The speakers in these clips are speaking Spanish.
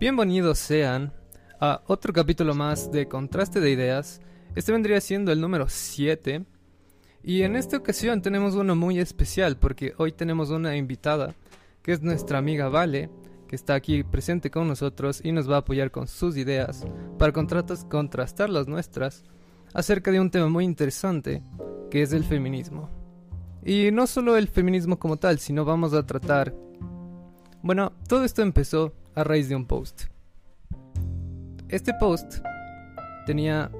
Bienvenidos sean a otro capítulo más de Contraste de Ideas. Este vendría siendo el número 7. Y en esta ocasión tenemos uno muy especial porque hoy tenemos una invitada que es nuestra amiga Vale, que está aquí presente con nosotros y nos va a apoyar con sus ideas para contrastar las nuestras acerca de un tema muy interesante que es el feminismo. Y no solo el feminismo como tal, sino vamos a tratar... Bueno, todo esto empezó a raíz de un post. Este post tenía...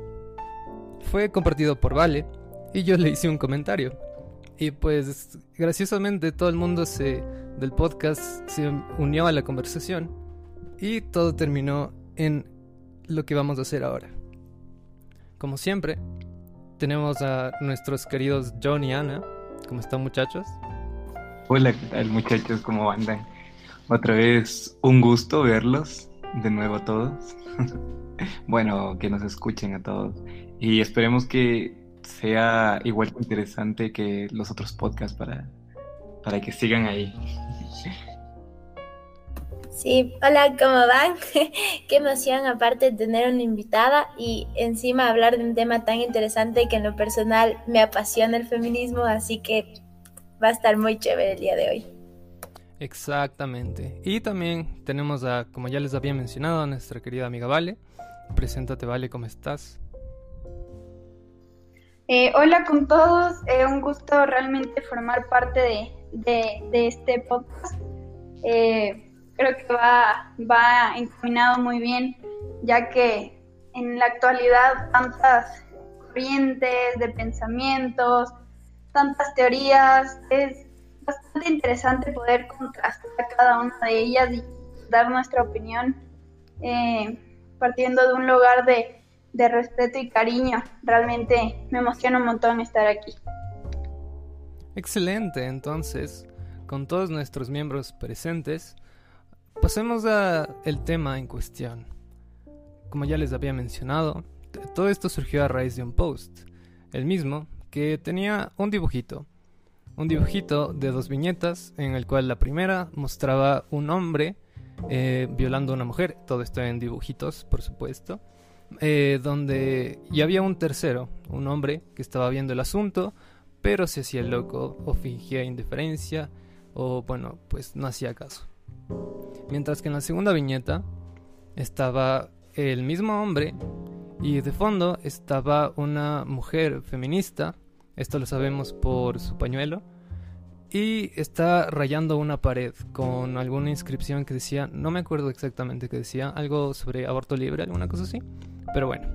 fue compartido por Vale y yo le hice un comentario. Y pues graciosamente todo el mundo se, del podcast se unió a la conversación y todo terminó en lo que vamos a hacer ahora. Como siempre, tenemos a nuestros queridos John y Ana ¿Cómo están muchachos? Hola, ¿qué tal muchachos? ¿Cómo andan? Otra vez un gusto verlos de nuevo a todos. bueno, que nos escuchen a todos. Y esperemos que sea igual de interesante que los otros podcasts para, para que sigan ahí. Sí, hola, ¿cómo van? Qué emoción aparte de tener una invitada y encima hablar de un tema tan interesante que en lo personal me apasiona el feminismo, así que va a estar muy chévere el día de hoy. Exactamente. Y también tenemos a, como ya les había mencionado, a nuestra querida amiga Vale. Preséntate, Vale, ¿cómo estás? Eh, hola con todos, eh, un gusto realmente formar parte de, de este podcast. Eh, creo que va, va encaminado muy bien, ya que en la actualidad tantas corrientes de pensamientos, tantas teorías, es bastante interesante poder contrastar cada una de ellas y dar nuestra opinión eh, partiendo de un lugar de, de respeto y cariño. Realmente me emociona un montón estar aquí. Excelente, entonces, con todos nuestros miembros presentes, Pasemos al tema en cuestión. Como ya les había mencionado, todo esto surgió a raíz de un post, el mismo que tenía un dibujito, un dibujito de dos viñetas en el cual la primera mostraba un hombre eh, violando a una mujer, todo esto en dibujitos, por supuesto, eh, donde y había un tercero, un hombre que estaba viendo el asunto, pero se hacía loco o fingía indiferencia o bueno, pues no hacía caso. Mientras que en la segunda viñeta estaba el mismo hombre y de fondo estaba una mujer feminista, esto lo sabemos por su pañuelo, y está rayando una pared con alguna inscripción que decía, no me acuerdo exactamente qué decía, algo sobre aborto libre, alguna cosa así, pero bueno.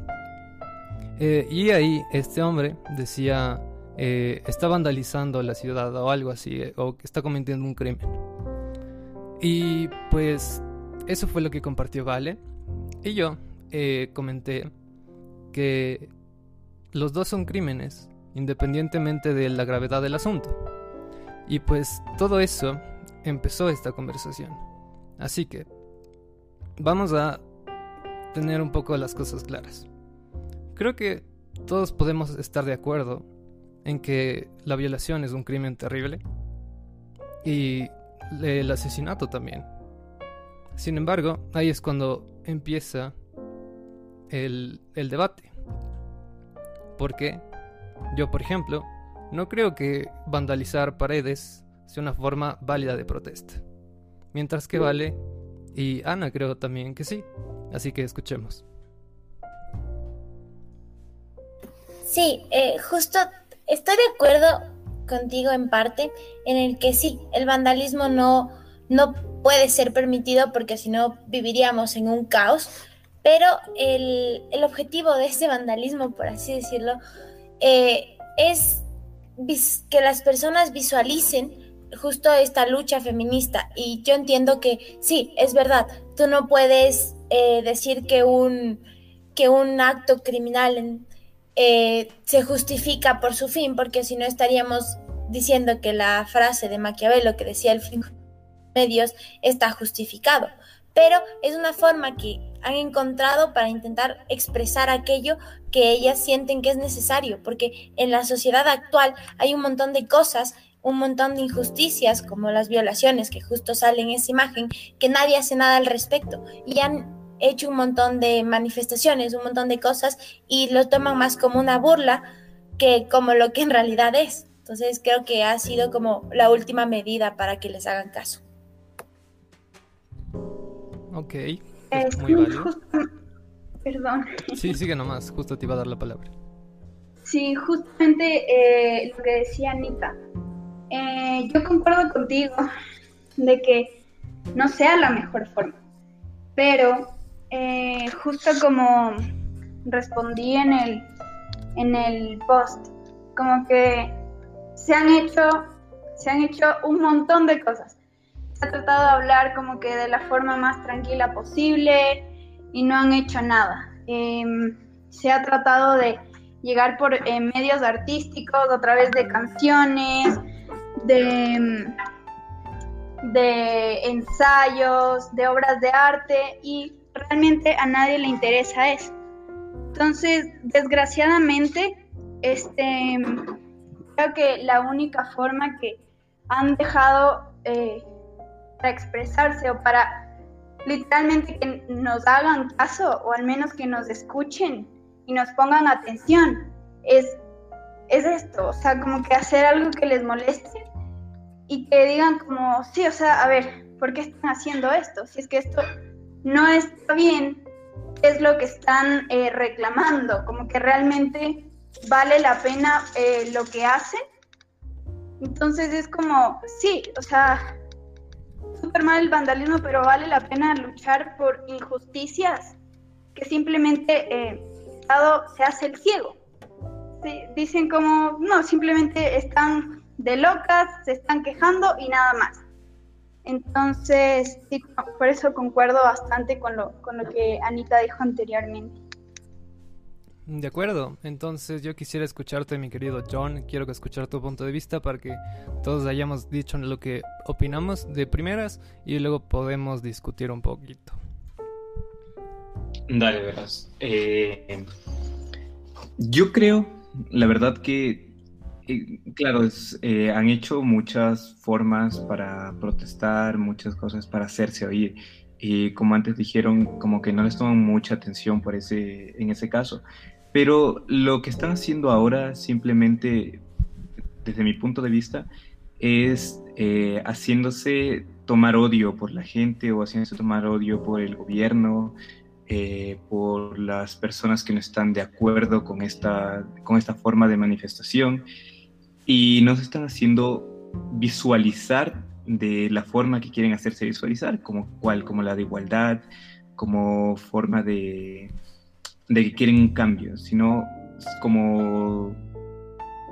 Eh, y ahí este hombre decía, eh, está vandalizando la ciudad o algo así, eh, o está cometiendo un crimen. Y pues eso fue lo que compartió Vale. Y yo comenté que los dos son crímenes, independientemente de la gravedad del asunto. Y pues todo eso empezó esta conversación. Así que vamos a tener un poco las cosas claras. Creo que todos podemos estar de acuerdo en que la violación es un crimen terrible y el asesinato también. Sin embargo, ahí es cuando empieza el, el debate. Porque yo, por ejemplo, no creo que vandalizar paredes sea una forma válida de protesta. Mientras que Vale y Ana creo también que sí. Así que escuchemos. Sí, eh, justo estoy de acuerdo contigo en parte, en el que sí, el vandalismo no, no puede ser permitido porque si no viviríamos en un caos, pero el, objetivo de este vandalismo, por así decirlo, eh, es que las personas visualicen justo esta lucha feminista. Y yo entiendo que sí, es verdad, tú no puedes eh, decir que un, que un acto criminal eh, se justifica por su fin, porque si no estaríamos diciendo que la frase de Maquiavelo que decía el fin medios está justificado. Pero es una forma que han encontrado para intentar expresar aquello que ellas sienten que es necesario, porque en la sociedad actual hay un montón de cosas un montón de injusticias como las violaciones que justo salen en esa imagen, que nadie hace nada al respecto y han hecho un montón de manifestaciones, un montón de cosas y lo toman más como una burla que como lo que en realidad es. Entonces creo que ha sido como la última medida para que les hagan caso. Ok, Es muy sí, válido. justo- perdón. Sí, sigue nomás, justo te iba a dar la palabra. Sí, justamente eh, lo que decía Anita. Eh, yo concuerdo contigo de que no sea la mejor forma, pero eh, justo como respondí en el, en el post, como que se han hecho, se han hecho un montón de cosas. Se ha tratado de hablar como que de la forma más tranquila posible y no han hecho nada. Em, se ha tratado de llegar por eh, medios artísticos, a través de canciones, de, mm, de ensayos, de obras de arte y realmente a nadie le interesa eso. Entonces, desgraciadamente, este, creo que la única forma que han dejado eh, para expresarse o para literalmente que nos hagan caso o al menos que nos escuchen y nos pongan atención es, es esto, o sea, como que hacer algo que les moleste y que digan como, sí, o sea, a ver, ¿por qué están haciendo esto? Si es que esto no está bien, ¿qué es lo que están eh, reclamando? Como que realmente vale la pena eh, lo que hacen. Entonces es como, sí, o sea, súper mal el vandalismo, pero vale la pena luchar por injusticias que simplemente eh, Estado se hace el ciego. Sí, dicen como, no, simplemente están de locas, se están quejando y nada más. Entonces, sí, por eso concuerdo bastante con lo, con lo que Anita dijo anteriormente. De acuerdo, entonces yo quisiera escucharte, mi querido John. Quiero escuchar tu punto de vista para que todos hayamos dicho lo que opinamos de primeras y luego podemos discutir un poquito. Dale, verás. Eh, yo creo, la verdad que, eh, claro, eh, han hecho muchas formas para protestar, muchas cosas para hacerse oír. Y como antes dijeron, como que no les toman mucha atención por ese, en ese caso. Pero lo que están haciendo ahora, simplemente, desde mi punto de vista, es eh, haciéndose tomar odio por la gente o haciéndose tomar odio por el gobierno, eh, por las personas que no están de acuerdo con esta, con esta forma de manifestación. Y nos están haciendo visualizar de la forma que quieren hacerse visualizar, como cual, como la de igualdad, como forma de, de que quieren un cambio, sino como,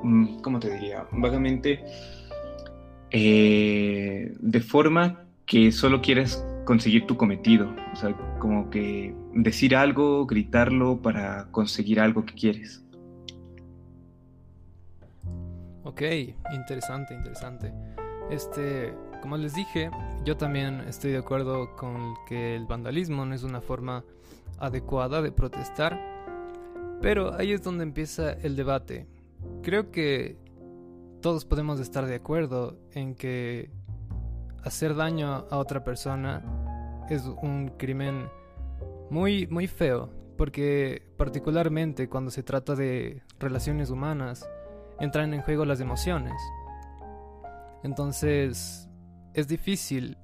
mm, ¿cómo te diría? Vagamente eh, de forma que solo quieres conseguir tu cometido, o sea, como que decir algo, gritarlo para conseguir algo que quieres. Ok, interesante, interesante. Este, como les dije, yo también estoy de acuerdo con que el vandalismo no es una forma adecuada de protestar, pero ahí es donde empieza el debate. Creo que todos podemos estar de acuerdo en que hacer daño a otra persona es un crimen muy muy feo, porque particularmente cuando se trata de relaciones humanas entran en juego las emociones. Entonces es difícil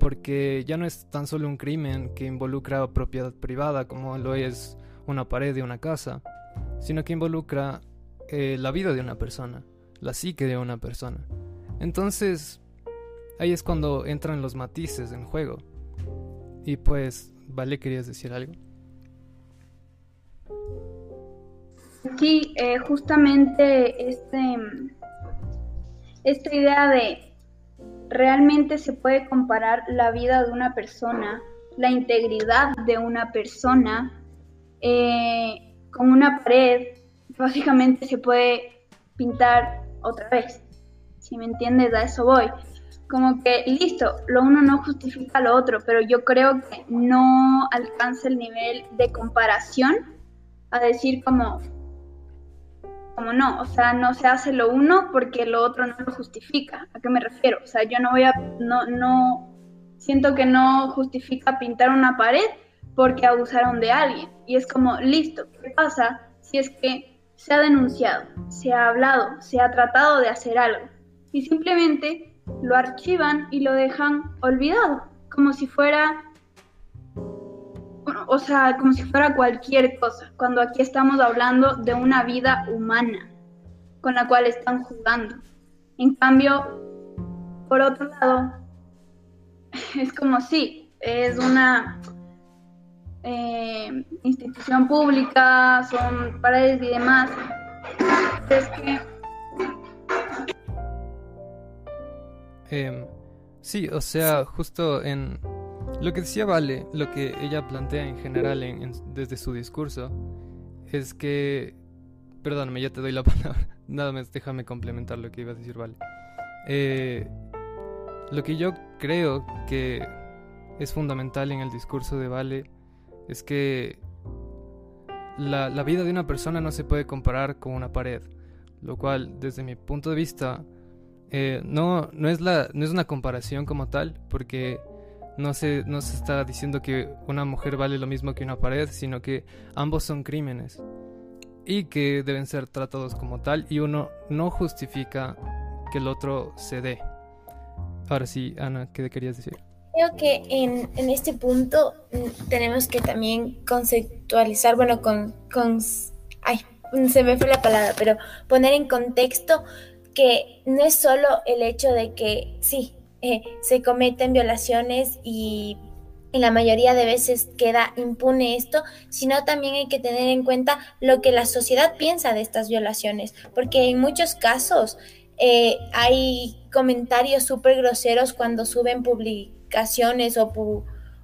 porque ya no es tan solo un crimen que involucra propiedad privada como lo es una pared de una casa, sino que involucra eh, la vida de una persona, la psique de una persona. Entonces ahí es cuando entran los matices en juego. Y pues, ¿vale? ¿Querías decir algo? Sí, eh, justamente este, esta idea de realmente se puede comparar la vida de una persona, la integridad de una persona, eh, con una pared, básicamente se puede pintar otra vez. Si me entiendes, a eso voy. Como que, listo, lo uno no justifica lo otro, pero yo creo que no alcanza el nivel de comparación a decir como, no, o sea, no se hace lo uno porque lo otro no lo justifica. ¿A qué me refiero? O sea, yo no voy a, no, no, siento que no justifica pintar una pared porque abusaron de alguien. Y es como, listo, ¿qué pasa si es que se ha denunciado, se ha hablado, se ha tratado de hacer algo? Y simplemente lo archivan y lo dejan olvidado, como si fuera o sea, como si fuera cualquier cosa, cuando aquí estamos hablando de una vida humana con la cual están jugando. En cambio, por otro lado, es como si es una eh, institución pública, son paredes y demás. Es que... Em, sí, o sea, justo en lo que decía Vale, lo que ella plantea en general desde su discurso, es que... Perdóname, ya te doy la palabra. Nada más, déjame complementar lo que iba a decir Vale. Eh, lo que yo creo que es fundamental en el discurso de Vale es que la, vida de una persona no se puede comparar con una pared, lo cual desde mi punto de vista eh, no, no, es la, no es una comparación como tal, porque no se, no se está diciendo que una mujer vale lo mismo que una pared, sino que ambos son crímenes y que deben ser tratados como tal y uno no justifica que el otro se dé. Ahora sí, Ana, ¿qué querías decir? Creo que en, en este punto mm, tenemos que también conceptualizar, bueno, con, con... Ay, se me fue la palabra, pero poner en contexto que no es solo el hecho de que sí, eh, se cometen violaciones y en la mayoría de veces queda impune esto, sino también hay que tener en cuenta lo que la sociedad piensa de estas violaciones, porque en muchos casos eh, hay comentarios súper groseros cuando suben publicaciones o,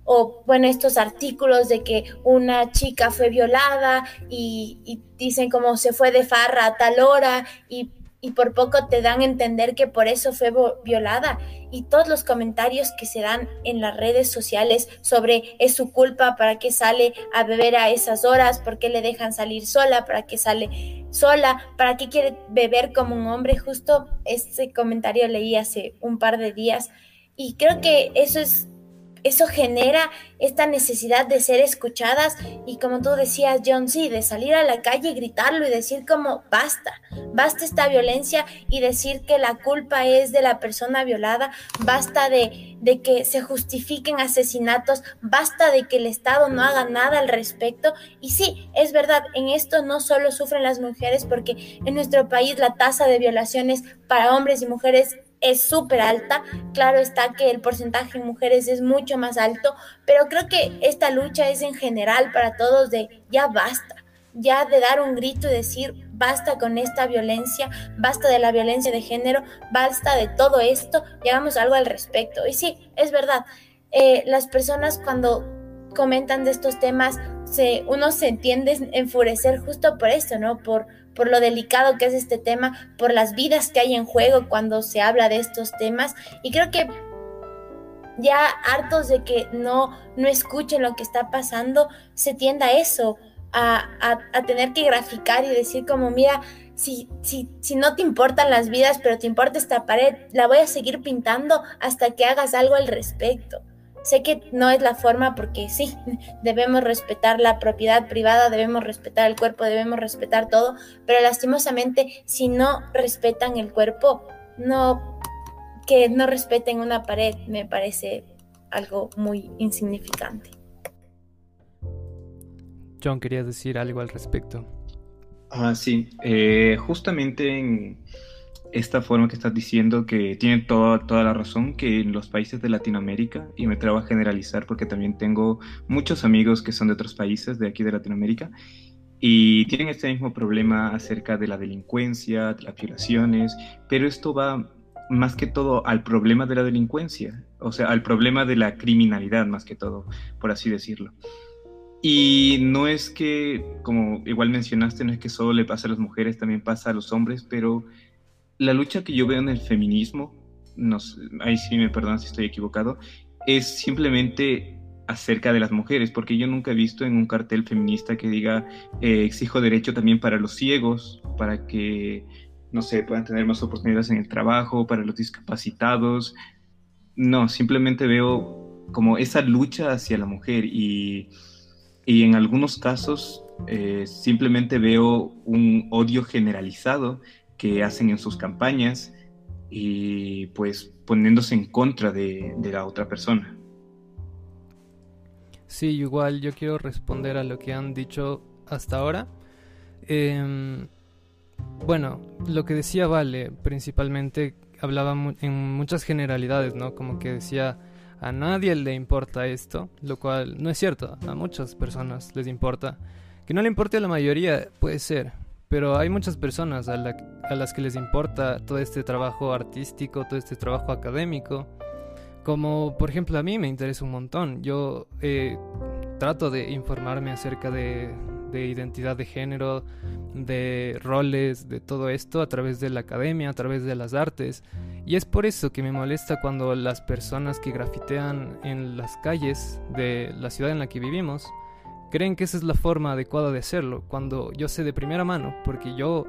o, bueno, estos artículos de que una chica fue violada y, y dicen como se fue de farra a tal hora y y por poco te dan a entender que por eso fue violada. Y todos los comentarios que se dan en las redes sociales sobre es su culpa, para qué sale a beber a esas horas, por qué le dejan salir sola, para qué sale sola, para qué quiere beber como un hombre. Justo ese comentario leí hace un par de días y creo que eso es eso genera esta necesidad de ser escuchadas y como tú decías, John, sí, de salir a la calle y gritarlo y decir como basta, basta esta violencia y decir que la culpa es de la persona violada, basta de, de que se justifiquen asesinatos, basta de que el Estado no haga nada al respecto. Y sí, es verdad, en esto no solo sufren las mujeres porque en nuestro país la tasa de violaciones para hombres y mujeres es súper alta. Claro está que el porcentaje en mujeres es mucho más alto, pero creo que esta lucha es en general para todos de ya basta, ya de dar un grito y decir basta con esta violencia, basta de la violencia de género, basta de todo esto y hagamos algo al respecto. Y sí, es verdad, eh, las personas cuando comentan de estos temas, se, uno se entiende enfurecer justo por esto, ¿no? Por, por lo delicado que es este tema, por las vidas que hay en juego cuando se habla de estos temas. Y creo que ya hartos de que no, no escuchen lo que está pasando, se tienda a eso, a, a, tener que graficar y decir como, mira, si, si, si no te importan las vidas, pero te importa esta pared, la voy a seguir pintando hasta que hagas algo al respecto. Sé que no es la forma porque sí, debemos respetar la propiedad privada, debemos respetar el cuerpo, debemos respetar todo, pero lastimosamente si no respetan el cuerpo, no que no respeten una pared me parece algo muy insignificante. John, querías decir algo al respecto. Ah, sí, eh, justamente en esta forma que estás diciendo que tiene toda, toda la razón que en los países de Latinoamérica, y me atrevo a generalizar porque también tengo muchos amigos que son de otros países de aquí de Latinoamérica, y tienen este mismo problema acerca de la delincuencia, de las violaciones, pero esto va más que todo al problema de la delincuencia, o sea, al problema de la criminalidad más que todo, por así decirlo. Y no es que, como igual mencionaste, no es que solo le pasa a las mujeres, también pasa a los hombres, pero la lucha que yo veo en el feminismo, no ahí sí me perdonan si estoy equivocado, es simplemente acerca de las mujeres, porque yo nunca he visto en un cartel feminista que diga eh, exijo derecho también para los ciegos, para que, no sé, puedan tener más oportunidades en el trabajo, para los discapacitados. No, simplemente veo como esa lucha hacia la mujer y, y en algunos casos eh, simplemente veo un odio generalizado que hacen en sus campañas y pues poniéndose en contra de, la otra persona. Sí, igual yo quiero responder a lo que han dicho hasta ahora. Em, bueno, lo que decía Vale principalmente hablaba en muchas generalidades, ¿no? Como que decía a nadie le importa esto, lo cual no es cierto, a muchas personas les importa. Que no le importe a la mayoría puede ser, pero hay muchas personas a, a las que les importa todo este trabajo artístico, todo este trabajo académico como por ejemplo a mí me interesa un montón. Yo eh, trato de informarme acerca de, identidad de género, de roles, de todo esto a través de la academia, a través de las artes. Y es por eso que me molesta cuando las personas que grafitean en las calles de la ciudad en la que vivimos creen que esa es la forma adecuada de hacerlo, cuando yo sé de primera mano, porque yo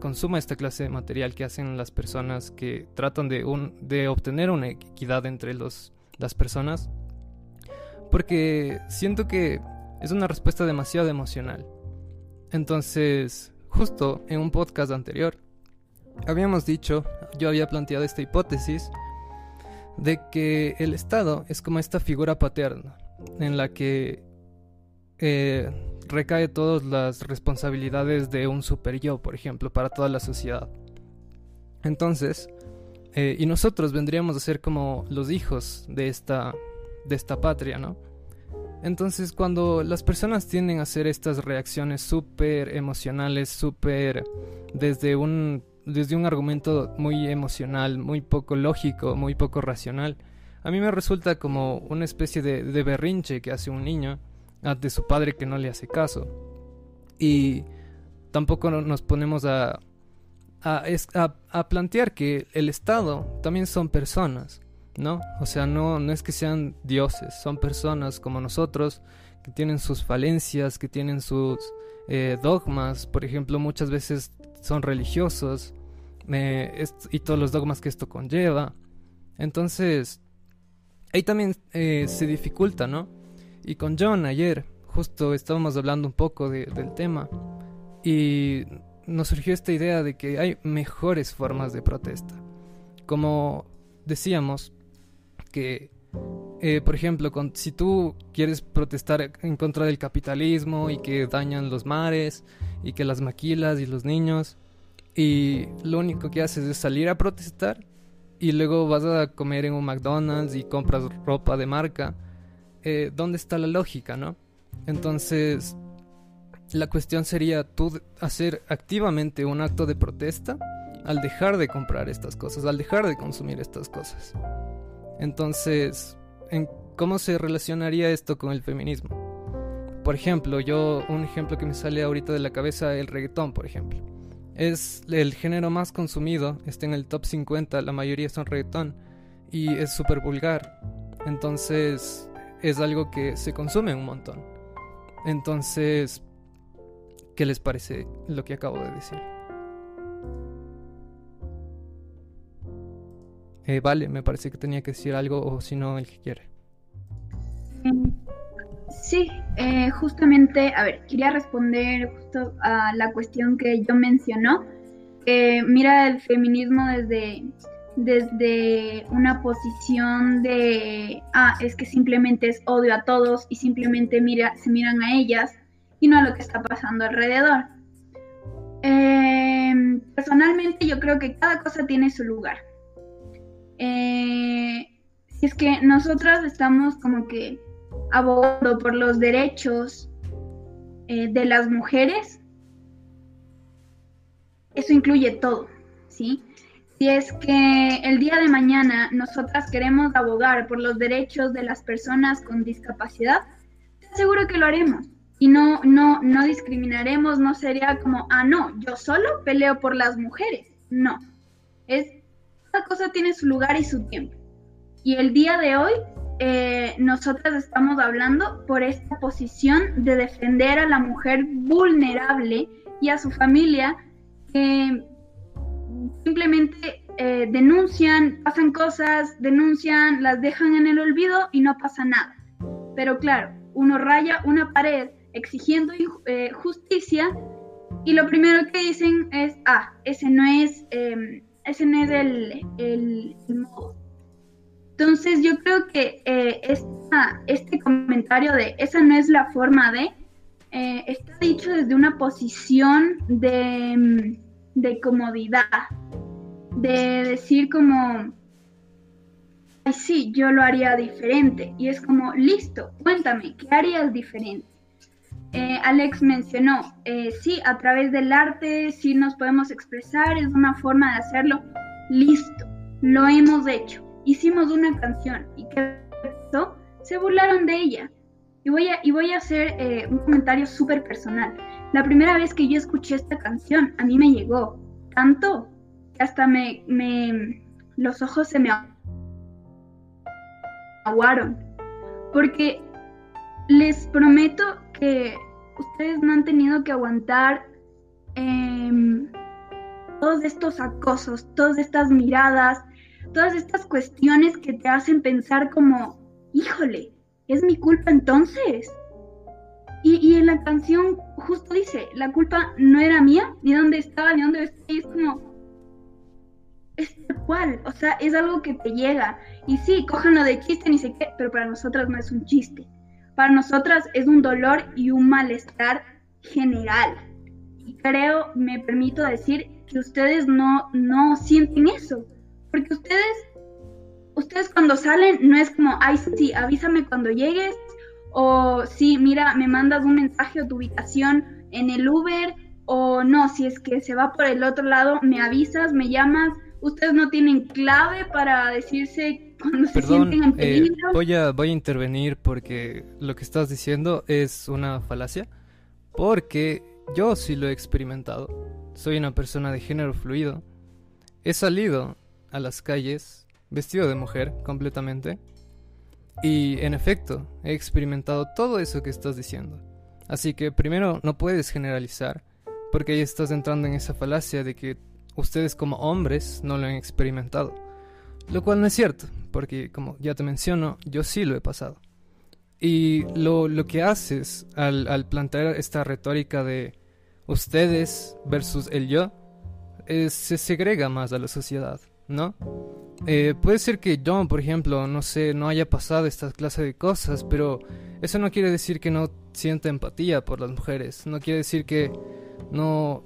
consuma esta clase de material que hacen las personas que tratan de, un, de obtener una equidad entre los, las personas. Porque siento que es una respuesta demasiado emocional. Entonces, justo en un podcast anterior, habíamos dicho, yo había planteado esta hipótesis de que el Estado es como esta figura paterna en la que eh, recae todas las responsabilidades de un super yo, por ejemplo, para toda la sociedad. Entonces, eh, y nosotros vendríamos a ser como los hijos de esta, de esta patria, ¿no? Entonces, cuando las personas tienden a hacer estas reacciones súper emocionales, súper desde un, desde un argumento muy emocional, muy poco lógico, muy poco racional, a mí me resulta como una especie de, de berrinche que hace un niño de su padre que no le hace caso. Y tampoco nos ponemos a, a, plantear que el Estado también son personas, ¿no? O sea, no, no es que sean dioses, son personas como nosotros que tienen sus falencias, que tienen sus eh, dogmas, por ejemplo, muchas veces son religiosos eh, y todos los dogmas que esto conlleva. Entonces, ahí también eh, se dificulta, ¿no? Y con John ayer, justo estábamos hablando un poco del tema y nos surgió esta idea de que hay mejores formas de protesta. Como decíamos, que, eh, por ejemplo, si tú quieres protestar en contra del capitalismo y que dañan los mares y que las maquilas y los niños, y lo único que haces es salir a protestar y luego vas a comer en un McDonald's y compras ropa de marca, eh, dónde está la lógica, ¿no? Entonces, la cuestión sería tú hacer activamente un acto de protesta al dejar de comprar estas cosas, al dejar de consumir estas cosas. Entonces, ¿en ¿cómo se relacionaría esto con el feminismo? Por ejemplo, yo, un ejemplo que me sale ahorita de la cabeza, el reggaetón, por ejemplo. Es el género más consumido, está en el top 50, la mayoría son reggaetón, y es súper vulgar. Entonces, es algo que se consume un montón. Entonces, ¿qué les parece lo que acabo de decir? Eh, vale, me parece que tenía que decir algo o si no, el que quiere. Sí, eh, justamente, a ver, quería responder justo a la cuestión que yo mencionó. mira el feminismo desde desde una posición de, ah, es que simplemente es odio a todos y simplemente mira, se miran a ellas y no a lo que está pasando alrededor. Em, personalmente yo creo que cada cosa tiene su lugar. Eh, si es que nosotras estamos como que abogando por los derechos eh, de las mujeres, eso incluye todo, ¿sí? Si es que el día de mañana nosotras queremos abogar por los derechos de las personas con discapacidad, te aseguro que lo haremos. Y no, no, no discriminaremos, no sería como, ah, no, yo solo peleo por las mujeres. No. Es, cada cosa tiene su lugar y su tiempo. Y el día de hoy eh, nosotras estamos hablando por esta posición de defender a la mujer vulnerable y a su familia que simplemente eh, denuncian, pasan cosas, denuncian, las dejan en el olvido y no pasa nada. Pero claro, uno raya una pared exigiendo eh, justicia y lo primero que dicen es, ah, ese no es, em, ese no es el, el, modo. Entonces yo creo que eh, este comentario de esa no es la forma de, está dicho desde una posición de, em, de comodidad, de decir como, ay sí, yo lo haría diferente. Y es como, listo, cuéntame, ¿qué harías diferente? Eh, Alex mencionó, eh, sí, a través del arte sí nos podemos expresar, es una forma de hacerlo. Listo, lo hemos hecho. Hicimos una canción y que se burlaron de ella. Y voy a, y voy a hacer eh, un comentario súper personal. La primera vez que yo escuché esta canción, a mí me llegó tanto que hasta me, los ojos se me aguaron. Porque les prometo que ustedes no han tenido que aguantar em, todos estos acosos, todas estas miradas, todas estas cuestiones que te hacen pensar como, híjole, ¿es mi culpa entonces? Y, en la canción justo dice, la culpa no era mía, ni dónde estaba, ni dónde estoy, es como, es tal cual, o sea, es algo que te llega. Y sí, cójanlo de chiste, ni sé qué, pero para nosotras no es un chiste. Para nosotras es un dolor y un malestar general. Y creo, me permito decir, que ustedes no, no sienten eso. Porque ustedes, ustedes cuando salen no es como, ay, sí, avísame cuando llegues. O sí, mira, me mandas un mensaje o tu ubicación en el Uber. O no, si es que se va por el otro lado, me avisas, me llamas. Ustedes no tienen clave para decirse Perdón, eh, voy, a, voy a intervenir porque lo que estás diciendo es una falacia. Porque yo sí lo he experimentado. Soy una persona de género fluido. He salido a las calles vestido de mujer completamente. Y en efecto, he experimentado todo eso que estás diciendo. Así que primero no puedes generalizar, porque ahí estás entrando en esa falacia de que ustedes como hombres no lo han experimentado. Lo cual no es cierto, porque como ya te menciono, yo sí lo he pasado. Y lo, que haces al, plantear esta retórica de ustedes versus el yo, se segrega más a la sociedad, ¿no? Eh, puede ser que yo, por ejemplo, no sé, no haya pasado esta clase de cosas, pero eso no quiere decir que no sienta empatía por las mujeres, no quiere decir que no,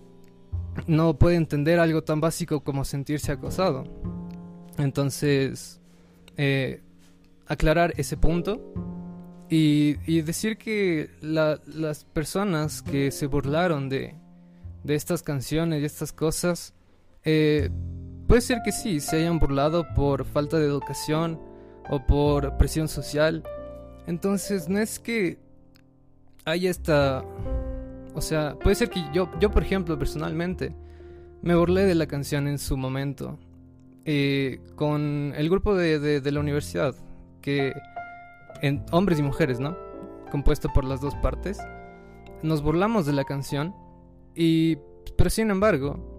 no puede entender algo tan básico como sentirse acosado. Entonces, eh, aclarar ese punto y, decir que las personas que se burlaron de, estas canciones y estas cosas, eh, puede ser que sí, se hayan burlado por falta de educación o por presión social. Entonces, no es que haya esta... O sea, puede ser que yo, yo por ejemplo, personalmente, me burlé de la canción en su momento eh, con el grupo de, la universidad, que en hombres y mujeres, ¿no? Compuesto por las dos partes. Nos burlamos de la canción y, pero sin embargo,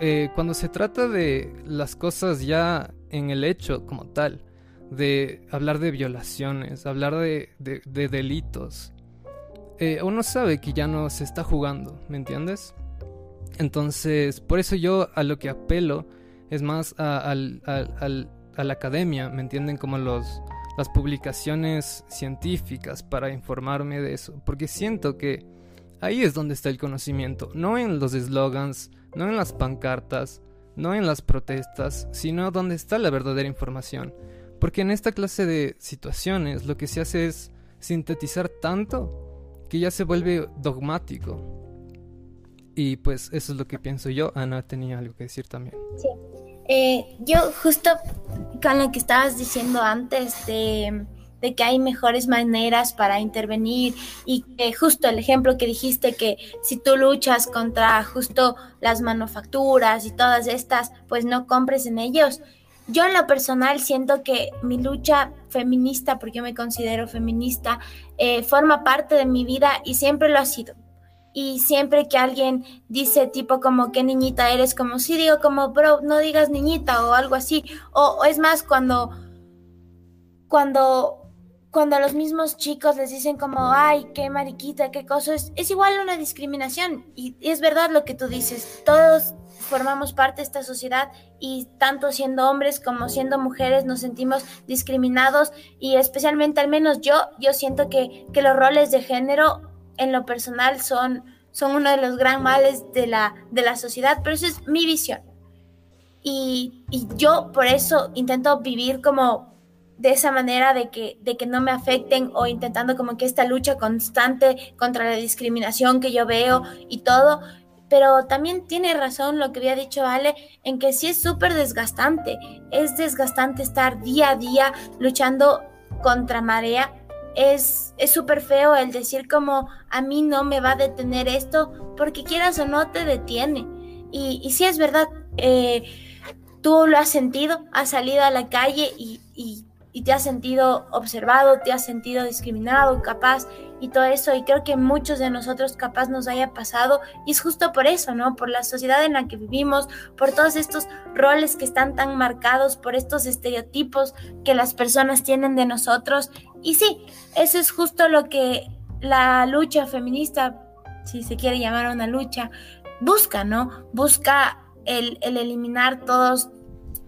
eh, cuando se trata de las cosas ya en el hecho como tal, de hablar de violaciones, hablar de, delitos, eh, uno sabe que ya no se está jugando, ¿me entiendes? Entonces, por eso yo a lo que apelo es más a, la academia, ¿me entienden? Como las publicaciones científicas para informarme de eso, porque siento que ahí es donde está el conocimiento, no en los eslogans, no en las pancartas, no en las protestas, sino donde está la verdadera información. Porque en esta clase de situaciones lo que se hace es sintetizar tanto que ya se vuelve dogmático. Y pues eso es lo que pienso yo. Ana tenía algo que decir también. Sí. Eh, yo justo con lo que estabas diciendo antes de, que hay mejores maneras para intervenir y que justo el ejemplo que dijiste que si tú luchas contra justo las manufacturas y todas estas, pues no compres en ellos. yo en lo personal siento que mi lucha feminista, porque yo me considero feminista, eh, forma parte de mi vida y siempre lo ha sido. Y siempre que alguien dice tipo como qué niñita eres, como sí digo como, bro, no digas niñita o algo así. O, es más, cuando, cuando, cuando los mismos chicos les dicen como, ay, qué mariquita, qué cosa, es, es igual una discriminación. Y, es verdad lo que tú dices, todos formamos parte de esta sociedad y tanto siendo hombres como siendo mujeres nos sentimos discriminados y especialmente al menos yo, yo siento que, que los roles de género en lo personal son, son uno de los gran males de la, de la sociedad, pero esa es mi visión. Y, y, yo por eso intento vivir como de esa manera de que, de que no me afecten o intentando como que esta lucha constante contra la discriminación que yo veo y todo. Pero también tiene razón lo que había dicho Ale en que sí es súper desgastante. Es desgastante estar día a día luchando contra marea es súper feo el decir como a mí no me va a detener esto, porque quieras o no te detiene. Y, y sí es verdad, eh, tú lo has sentido, has salido a la calle y, y y te has sentido observado, te has sentido discriminado, capaz y todo eso. Y creo que muchos de nosotros capaz nos haya pasado. Y es justo por eso, ¿no? Por la sociedad en la que vivimos, por todos estos roles que están tan marcados, por estos estereotipos que las personas tienen de nosotros. Y sí, eso es justo lo que la lucha feminista, si se quiere llamar una lucha, busca, ¿no? Busca el, el eliminar todos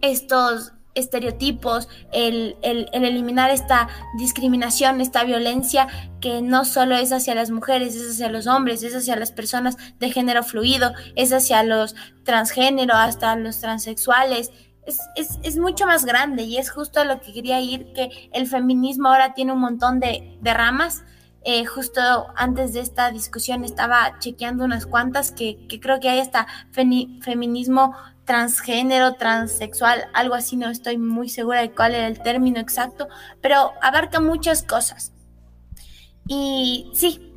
estos estereotipos, el, eliminar esta discriminación, esta violencia que no solo es hacia las mujeres, es hacia los hombres, es hacia las personas de género fluido, es hacia los transgénero, hasta los transexuales. Es, es, mucho más grande y es justo a lo que quería ir, que el feminismo ahora tiene un montón de, ramas. Eh, justo antes de esta discusión estaba chequeando unas cuantas que, creo que hay hasta feminismo transgénero, transexual, algo así, no estoy muy segura de cuál era el término exacto, pero abarca muchas cosas. Y sí,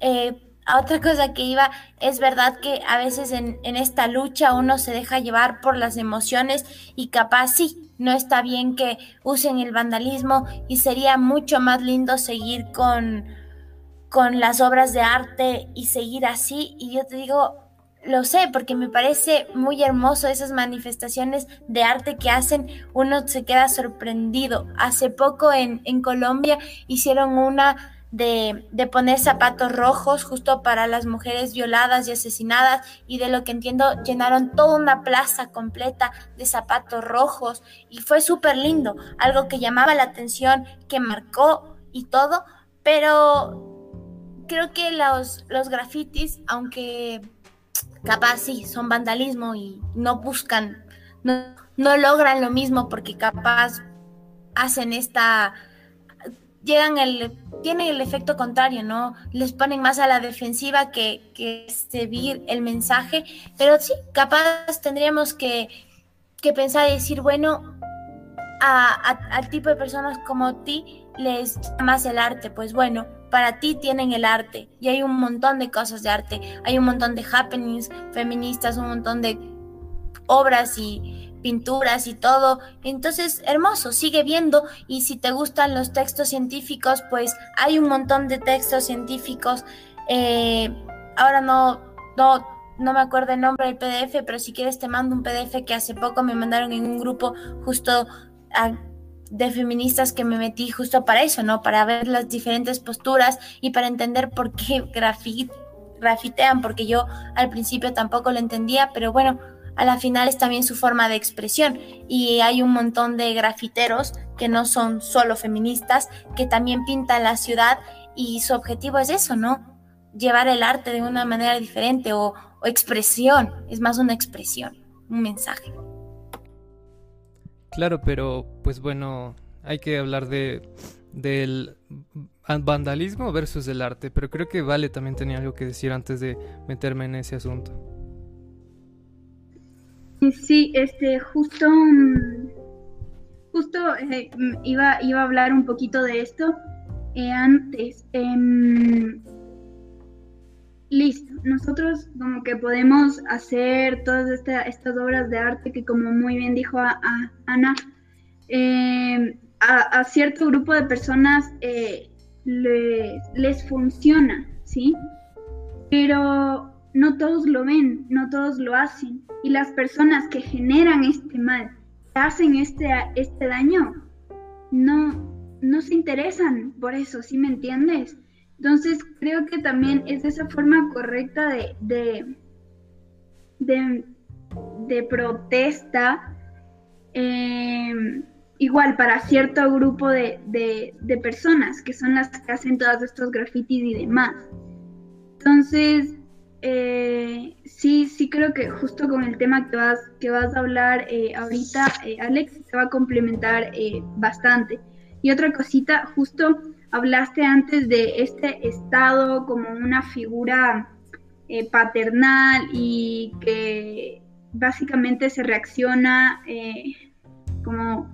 eh, otra cosa que iba, es verdad que a veces en, en, esta lucha uno se deja llevar por las emociones y capaz sí, no está bien que usen el vandalismo y sería mucho más lindo seguir con, con las obras de arte y seguir así. Y yo te digo, lo sé porque me parece muy hermoso esas manifestaciones de arte que hacen, uno se queda sorprendido. Hace poco en, Colombia hicieron una de, de, poner zapatos rojos justo para las mujeres violadas y asesinadas y de lo que entiendo llenaron toda una plaza completa de zapatos rojos y fue súper lindo, algo que llamaba la atención, que marcó y todo, pero creo que los, los grafitis, aunque capaz sí, son vandalismo y no buscan, no, no logran lo mismo porque capaz hacen esta, llegan el, tienen el efecto contrario, ¿no? Les ponen más a la defensiva que, que servir el mensaje, pero sí, capaz tendríamos que, que pensar y decir, bueno, a, al tipo de personas como ti les más el arte, pues bueno, para ti tienen el arte y hay un montón de cosas de arte, hay un montón de happenings feministas, un montón de obras y pinturas y todo. Entonces, hermoso, sigue viendo y si te gustan los textos científicos, pues hay un montón de textos científicos. Eh, ahora no, no, no me acuerdo el nombre del PDF, pero si quieres te mando un PDF que hace poco me mandaron en un grupo justo a de feministas que me metí justo para eso, ¿no? Para ver las diferentes posturas y para entender por qué grafitean, porque yo al principio tampoco lo entendía, pero bueno, a la final es también su forma de expresión y hay un montón de grafiteros que no son solo feministas, que también pintan la ciudad y su objetivo es eso, ¿no? Llevar el arte de una manera diferente o expresión, es más una expresión, un mensaje. Claro, pero pues bueno, hay que hablar de del vandalismo versus el arte, pero creo que Vale también tenía algo que decir antes de meterme en ese asunto. Sí, este, justo, justo eh, iba, iba a hablar un poquito de esto eh, antes. Em, listo, nosotros como que podemos hacer todas estas obras de arte que como muy bien dijo Ana, eh, a, cierto grupo de personas eh, les funciona, ¿sí? Pero no todos lo ven, no todos lo hacen. Y las personas que generan este mal, que hacen este, este daño, no, no se interesan por eso, ¿sí me entiendes? Entonces creo que también es esa forma correcta de, de, de, protesta, em, igual para cierto grupo de, de, personas, que son las que hacen todos estos grafitis y demás. Entonces, eh, sí, sí creo que justo con el tema que vas, que vas a hablar eh, ahorita, eh, Alex, se va a complementar bastante. Y otra cosita, justo hablaste antes de este Estado como una figura eh, paternal y que básicamente se reacciona eh, como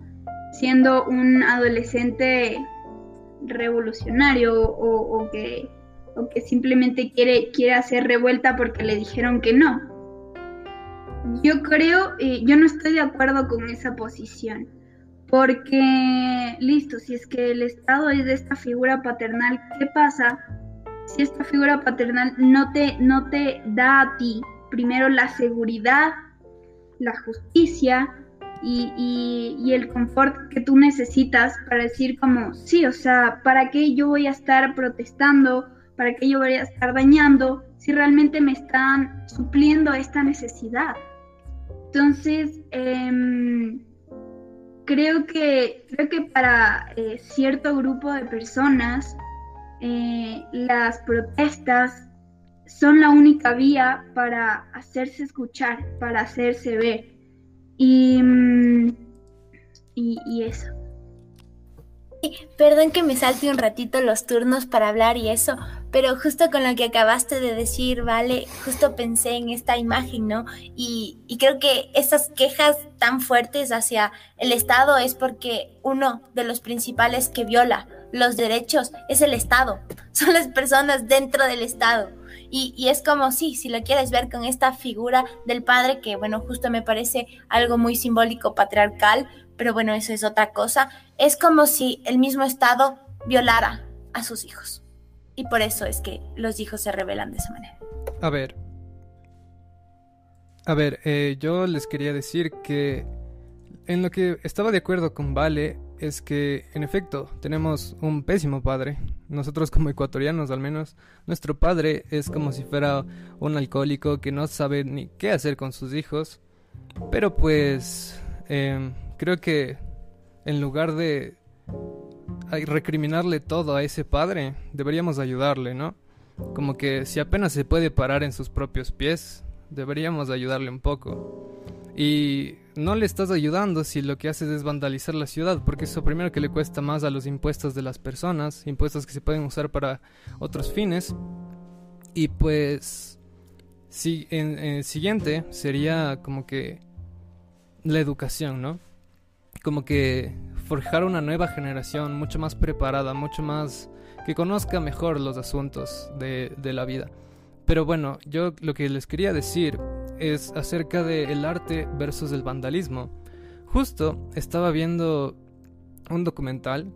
siendo un adolescente revolucionario o, que, que, simplemente quiere, quiere hacer revuelta porque le dijeron que no. Yo creo, eh, yo no estoy de acuerdo con esa posición. Porque, listo, si es que el Estado es de esta figura paternal, ¿qué pasa si esta figura paternal no te, no te da a ti primero la seguridad, la justicia y, y, el confort que tú necesitas para decir como, sí, o sea, ¿para qué yo voy a estar protestando? ¿Para qué yo voy a estar dañando si realmente me están supliendo esta necesidad? Entonces, eh, creo que, creo que para eh, cierto grupo de personas eh, las protestas son la única vía para hacerse escuchar, para hacerse ver. Y, mm, y eso. Perdón que me salte un ratito los turnos para hablar y eso, pero justo con lo que acabaste de decir, vale, justo pensé en esta imagen, ¿no? Y, creo que esas quejas tan fuertes hacia el Estado es porque uno de los principales que viola los derechos es el Estado, son las personas dentro del Estado. Y, y, es como, sí, si lo quieres ver con esta figura del padre, que bueno, justo me parece algo muy simbólico patriarcal, pero bueno, eso es otra cosa. Es como si el mismo Estado violara a sus hijos. Y por eso es que los hijos se rebelan de esa manera. A ver. A ver, eh, yo les quería decir que en lo que estaba de acuerdo con Vale es que, en efecto, tenemos un pésimo padre. Nosotros como ecuatorianos, al menos, nuestro padre es como si fuera un alcohólico que no sabe ni qué hacer con sus hijos. Pero pues, eh, creo que en lugar de recriminarle todo a ese padre, deberíamos ayudarle, ¿no? Como que si apenas se puede parar en sus propios pies, deberíamos ayudarle un poco. Y no le estás ayudando si lo que haces es vandalizar la ciudad, porque eso primero que le cuesta más a los impuestos de las personas, impuestos que se pueden usar para otros fines. Y pues, si, en, en siguiente sería como que la educación, ¿no? Como que forjar una nueva generación mucho más preparada, mucho más que conozca mejor los asuntos de, la vida. Pero bueno, yo lo que les quería decir es acerca del arte versus el vandalismo. Justo estaba viendo un documental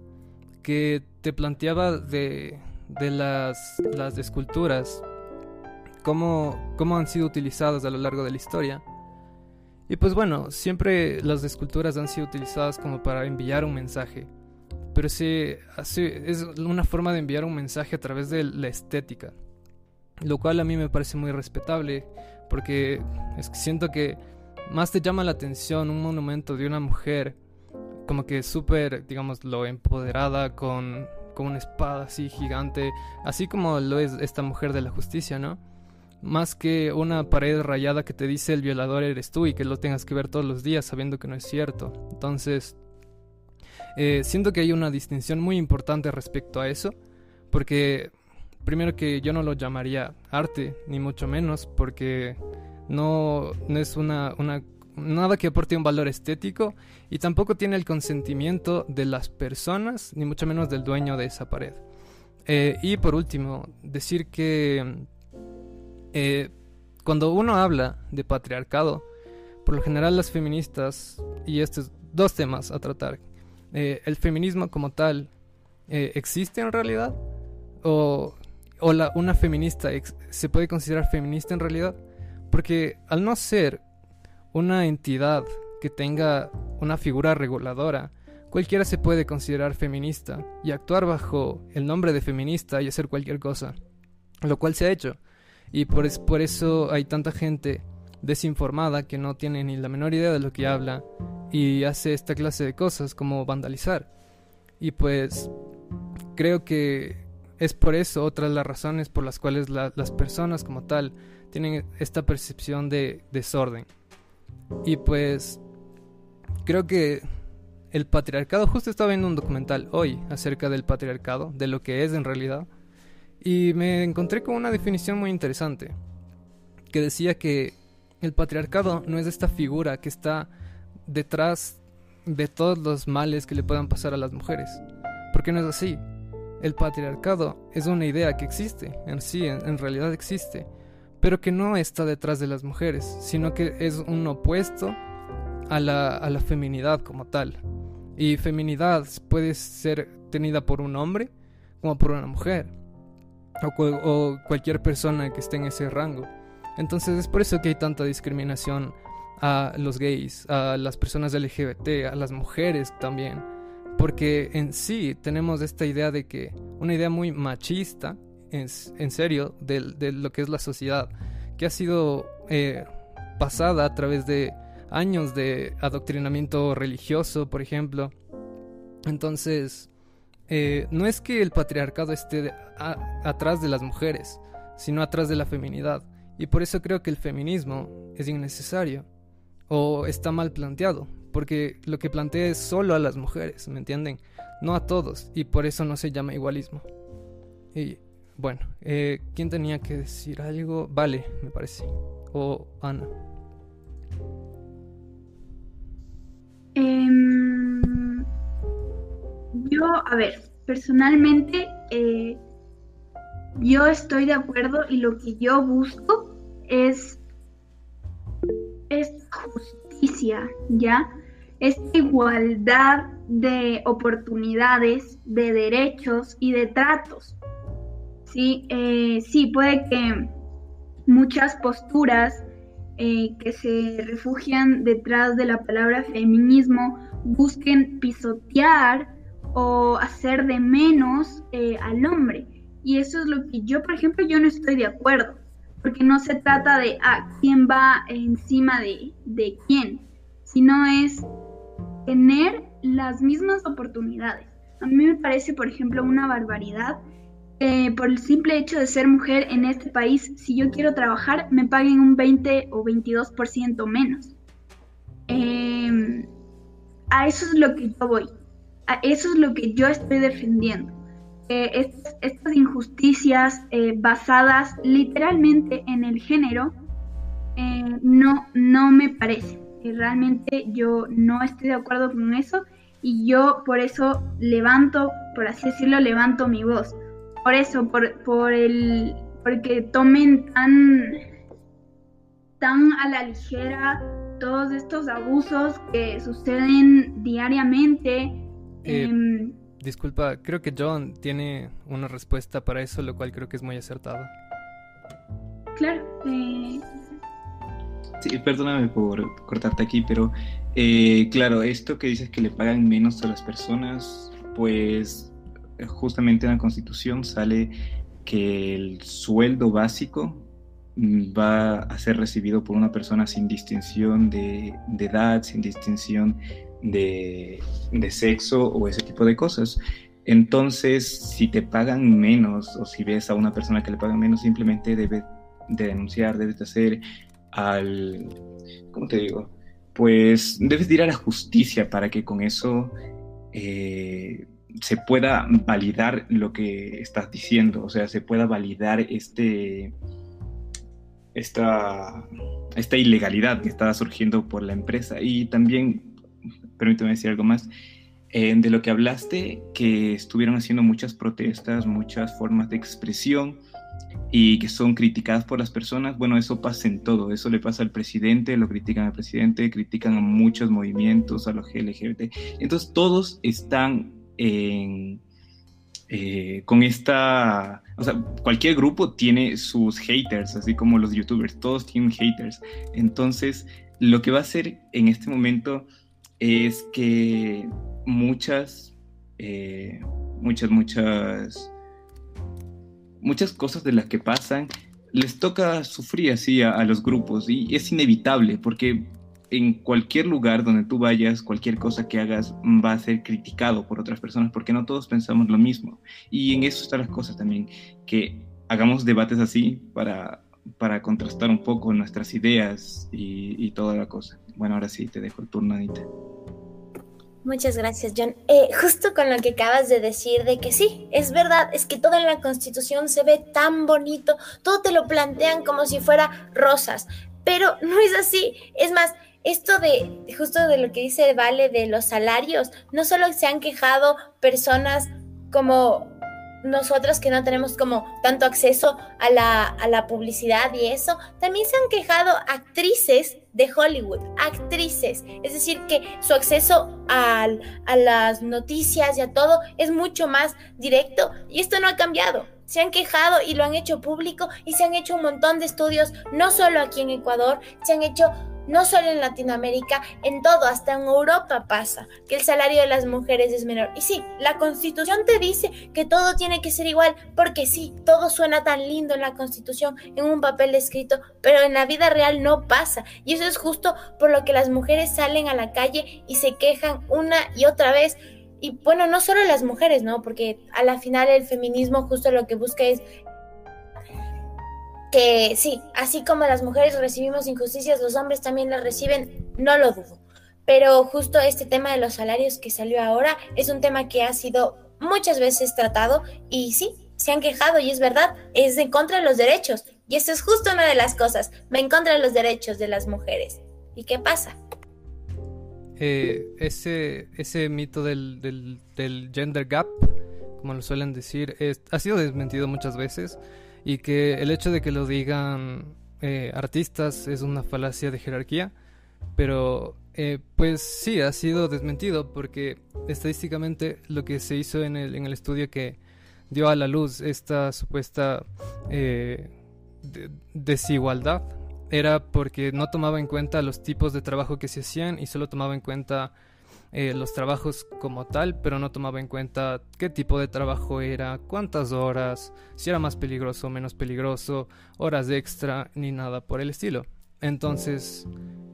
que te planteaba de, de las, las esculturas, cómo, cómo han sido utilizadas a lo largo de la historia. Y pues bueno, siempre las esculturas han sido utilizadas como para enviar un mensaje. Pero sí, es una forma de enviar un mensaje a través de la estética. Lo cual a mí me parece muy respetable. Porque es que siento que más te llama la atención un monumento de una mujer como que súper, digamos, lo empoderada con, con una espada así gigante. Así como lo es esta mujer de la justicia, ¿no? Más que una pared rayada que te dice el violador eres tú y que lo tengas que ver todos los días sabiendo que no es cierto. Entonces, eh, siento que hay una distinción muy importante respecto a eso, porque primero que yo no lo llamaría arte, ni mucho menos, porque no, no es una, una, nada que aporte un valor estético y tampoco tiene el consentimiento de las personas, ni mucho menos del dueño de esa pared. Eh, y por último, decir que eh, cuando uno habla de patriarcado, por lo general las feministas, y estos dos temas a tratar, eh, el feminismo como tal, eh, ¿existe en realidad? ¿O, o una feminista se puede considerar feminista en realidad? Porque al no ser una entidad que tenga una figura reguladora, cualquiera se puede considerar feminista y actuar bajo el nombre de feminista y hacer cualquier cosa, lo cual se ha hecho. Y por, por eso hay tanta gente desinformada que no tiene ni la menor idea de lo que habla y hace esta clase de cosas como vandalizar. Y pues creo que es por eso otra las razones por las cuales las personas como tal tienen esta percepción de desorden. Y pues creo que el patriarcado, justo estaba viendo un documental hoy acerca del patriarcado, de lo que es en realidad, y me encontré con una definición muy interesante, que decía que el patriarcado no es esta figura que está detrás de todos los males que le puedan pasar a las mujeres, porque no es así. El patriarcado es una idea que existe, en sí, en, realidad existe, pero que no está detrás de las mujeres, sino que es un opuesto a la, a la feminidad como tal. Y feminidad puede ser tenida por un hombre como por una mujer, o, cualquier persona que esté en ese rango. Entonces es por eso que hay tanta discriminación a los gays, a las personas LGBT, a las mujeres también. Porque en sí tenemos esta idea de que, una idea muy machista, en, en serio, de, lo que es la sociedad, que ha sido eh, pasada a través de años de adoctrinamiento religioso, por ejemplo. Entonces, eh, no es que el patriarcado esté atrás de las mujeres, sino atrás de la feminidad. Y por eso creo que el feminismo es innecesario o está mal planteado, porque lo que plantea es solo a las mujeres, ¿me entienden? No a todos, y por eso no se llama igualismo. Y bueno, eh, ¿quién tenía que decir algo? Vale, me parece. O Ana. Em, yo, a ver, personalmente, eh, yo estoy de acuerdo y lo que yo busco es esta justicia, ¿ya? Esta igualdad de oportunidades, de derechos y de tratos. Sí, eh, sí puede que muchas posturas eh, que se refugian detrás de la palabra feminismo busquen pisotear o hacer de menos eh, al hombre. Y eso es lo que yo, por ejemplo, yo no estoy de acuerdo, porque no se trata de ah, quién va encima de, de quién, sino es tener las mismas oportunidades. A mí me parece, por ejemplo, una barbaridad por el simple hecho de ser mujer en este país, si yo quiero trabajar, me paguen un 20 o 22% menos. Em, a eso es lo que yo voy. Eso es lo que yo estoy defendiendo estas, injusticias eh, basadas literalmente en el género eh, no, no me parece. realmente yo no estoy de acuerdo con eso y yo por eso levanto, por así decirlo, levanto mi voz. Por eso, por, por el, porque tomen tan, tan a la ligera todos estos abusos que suceden diariamente. Eh, em, Disculpa, creo que John tiene una respuesta para eso, lo cual creo que es muy acertado. Claro. Eh... Sí, perdóname por cortarte aquí, pero eh, claro, esto que dices que le pagan menos a las personas, pues justamente en la Constitución sale que el sueldo básico va a ser recibido por una persona sin distinción de, de edad, sin distinción de, sexo o ese tipo de cosas. Entonces, si te pagan menos o si ves a una persona que le pagan menos, simplemente debes de denunciar, debes de hacer al... ¿Cómo te digo? Pues debes de ir a la justicia para que con eso eh, se pueda validar lo que estás diciendo, o sea, se pueda validar este, esta, esta ilegalidad que está surgiendo por la empresa. Y también permítame decir algo más, eh, de lo que hablaste, que estuvieron haciendo muchas protestas, muchas formas de expresión y que son criticadas por las personas, bueno, eso pasa en todo, eso le pasa al presidente, lo critican al presidente, critican a muchos movimientos, a los LGBT, entonces todos están eh, con esta, o sea, cualquier grupo tiene sus haters, así como los youtubers, todos tienen haters, entonces lo que va a hacer en este momento es que muchas, eh, muchas, muchas muchas cosas de las que pasan les toca sufrir así a, los grupos y es inevitable porque en cualquier lugar donde tú vayas, cualquier cosa que hagas va a ser criticado por otras personas porque no todos pensamos lo mismo. Y en eso están las cosas también, que hagamos debates así para, para contrastar un poco nuestras ideas y, y toda la cosa. Bueno, ahora sí, te dejo el turno, Anita. Muchas gracias, John. Eh, justo con lo que acabas de decir de que sí, es verdad, es que todo en la Constitución se ve tan bonito, todo te lo plantean como si fuera rosas, pero no es así. Es más, esto de justo de lo que dice Vale de los salarios, no solo se han quejado personas como nosotros que no tenemos como tanto acceso a la, a la publicidad y eso, también se han quejado actrices de Hollywood, actrices. Es decir, que su acceso a las noticias y a todo es mucho más directo y esto no ha cambiado. Se han quejado y lo han hecho público y se han hecho un montón de estudios, no solo aquí en Ecuador, se han hecho no solo en Latinoamérica, en todo, hasta en Europa pasa, que el salario de las mujeres es menor. Y sí, la constitución te dice que todo tiene que ser igual, porque sí, todo suena tan lindo en la constitución, en un papel escrito, pero en la vida real no pasa. Y eso es justo por lo que las mujeres salen a la calle y se quejan una y otra vez. Y bueno, no solo las mujeres, ¿no? Porque a la final el feminismo justo lo que busca es que sí, así como las mujeres recibimos injusticias, los hombres también las reciben, no lo dudo. Pero justo este tema de los salarios que salió ahora es un tema que ha sido muchas veces tratado y sí, se han quejado y es verdad, es en contra de los derechos. Y esto es justo una de las cosas, va en contra de los derechos de las mujeres. ¿Y qué pasa? Eh, ese, ese mito del, del, gender gap, como lo suelen decir, ha sido desmentido muchas veces y que el hecho de que lo digan eh, artistas es una falacia de jerarquía, pero eh, pues sí, ha sido desmentido porque estadísticamente lo que se hizo en el, en el estudio que dio a la luz esta supuesta eh, desigualdad era porque no tomaba en cuenta los tipos de trabajo que se hacían y solo tomaba en cuenta eh, los trabajos como tal, pero no tomaba en cuenta qué tipo de trabajo era, cuántas horas, si era más peligroso o menos peligroso, horas extra, ni nada por el estilo. Entonces,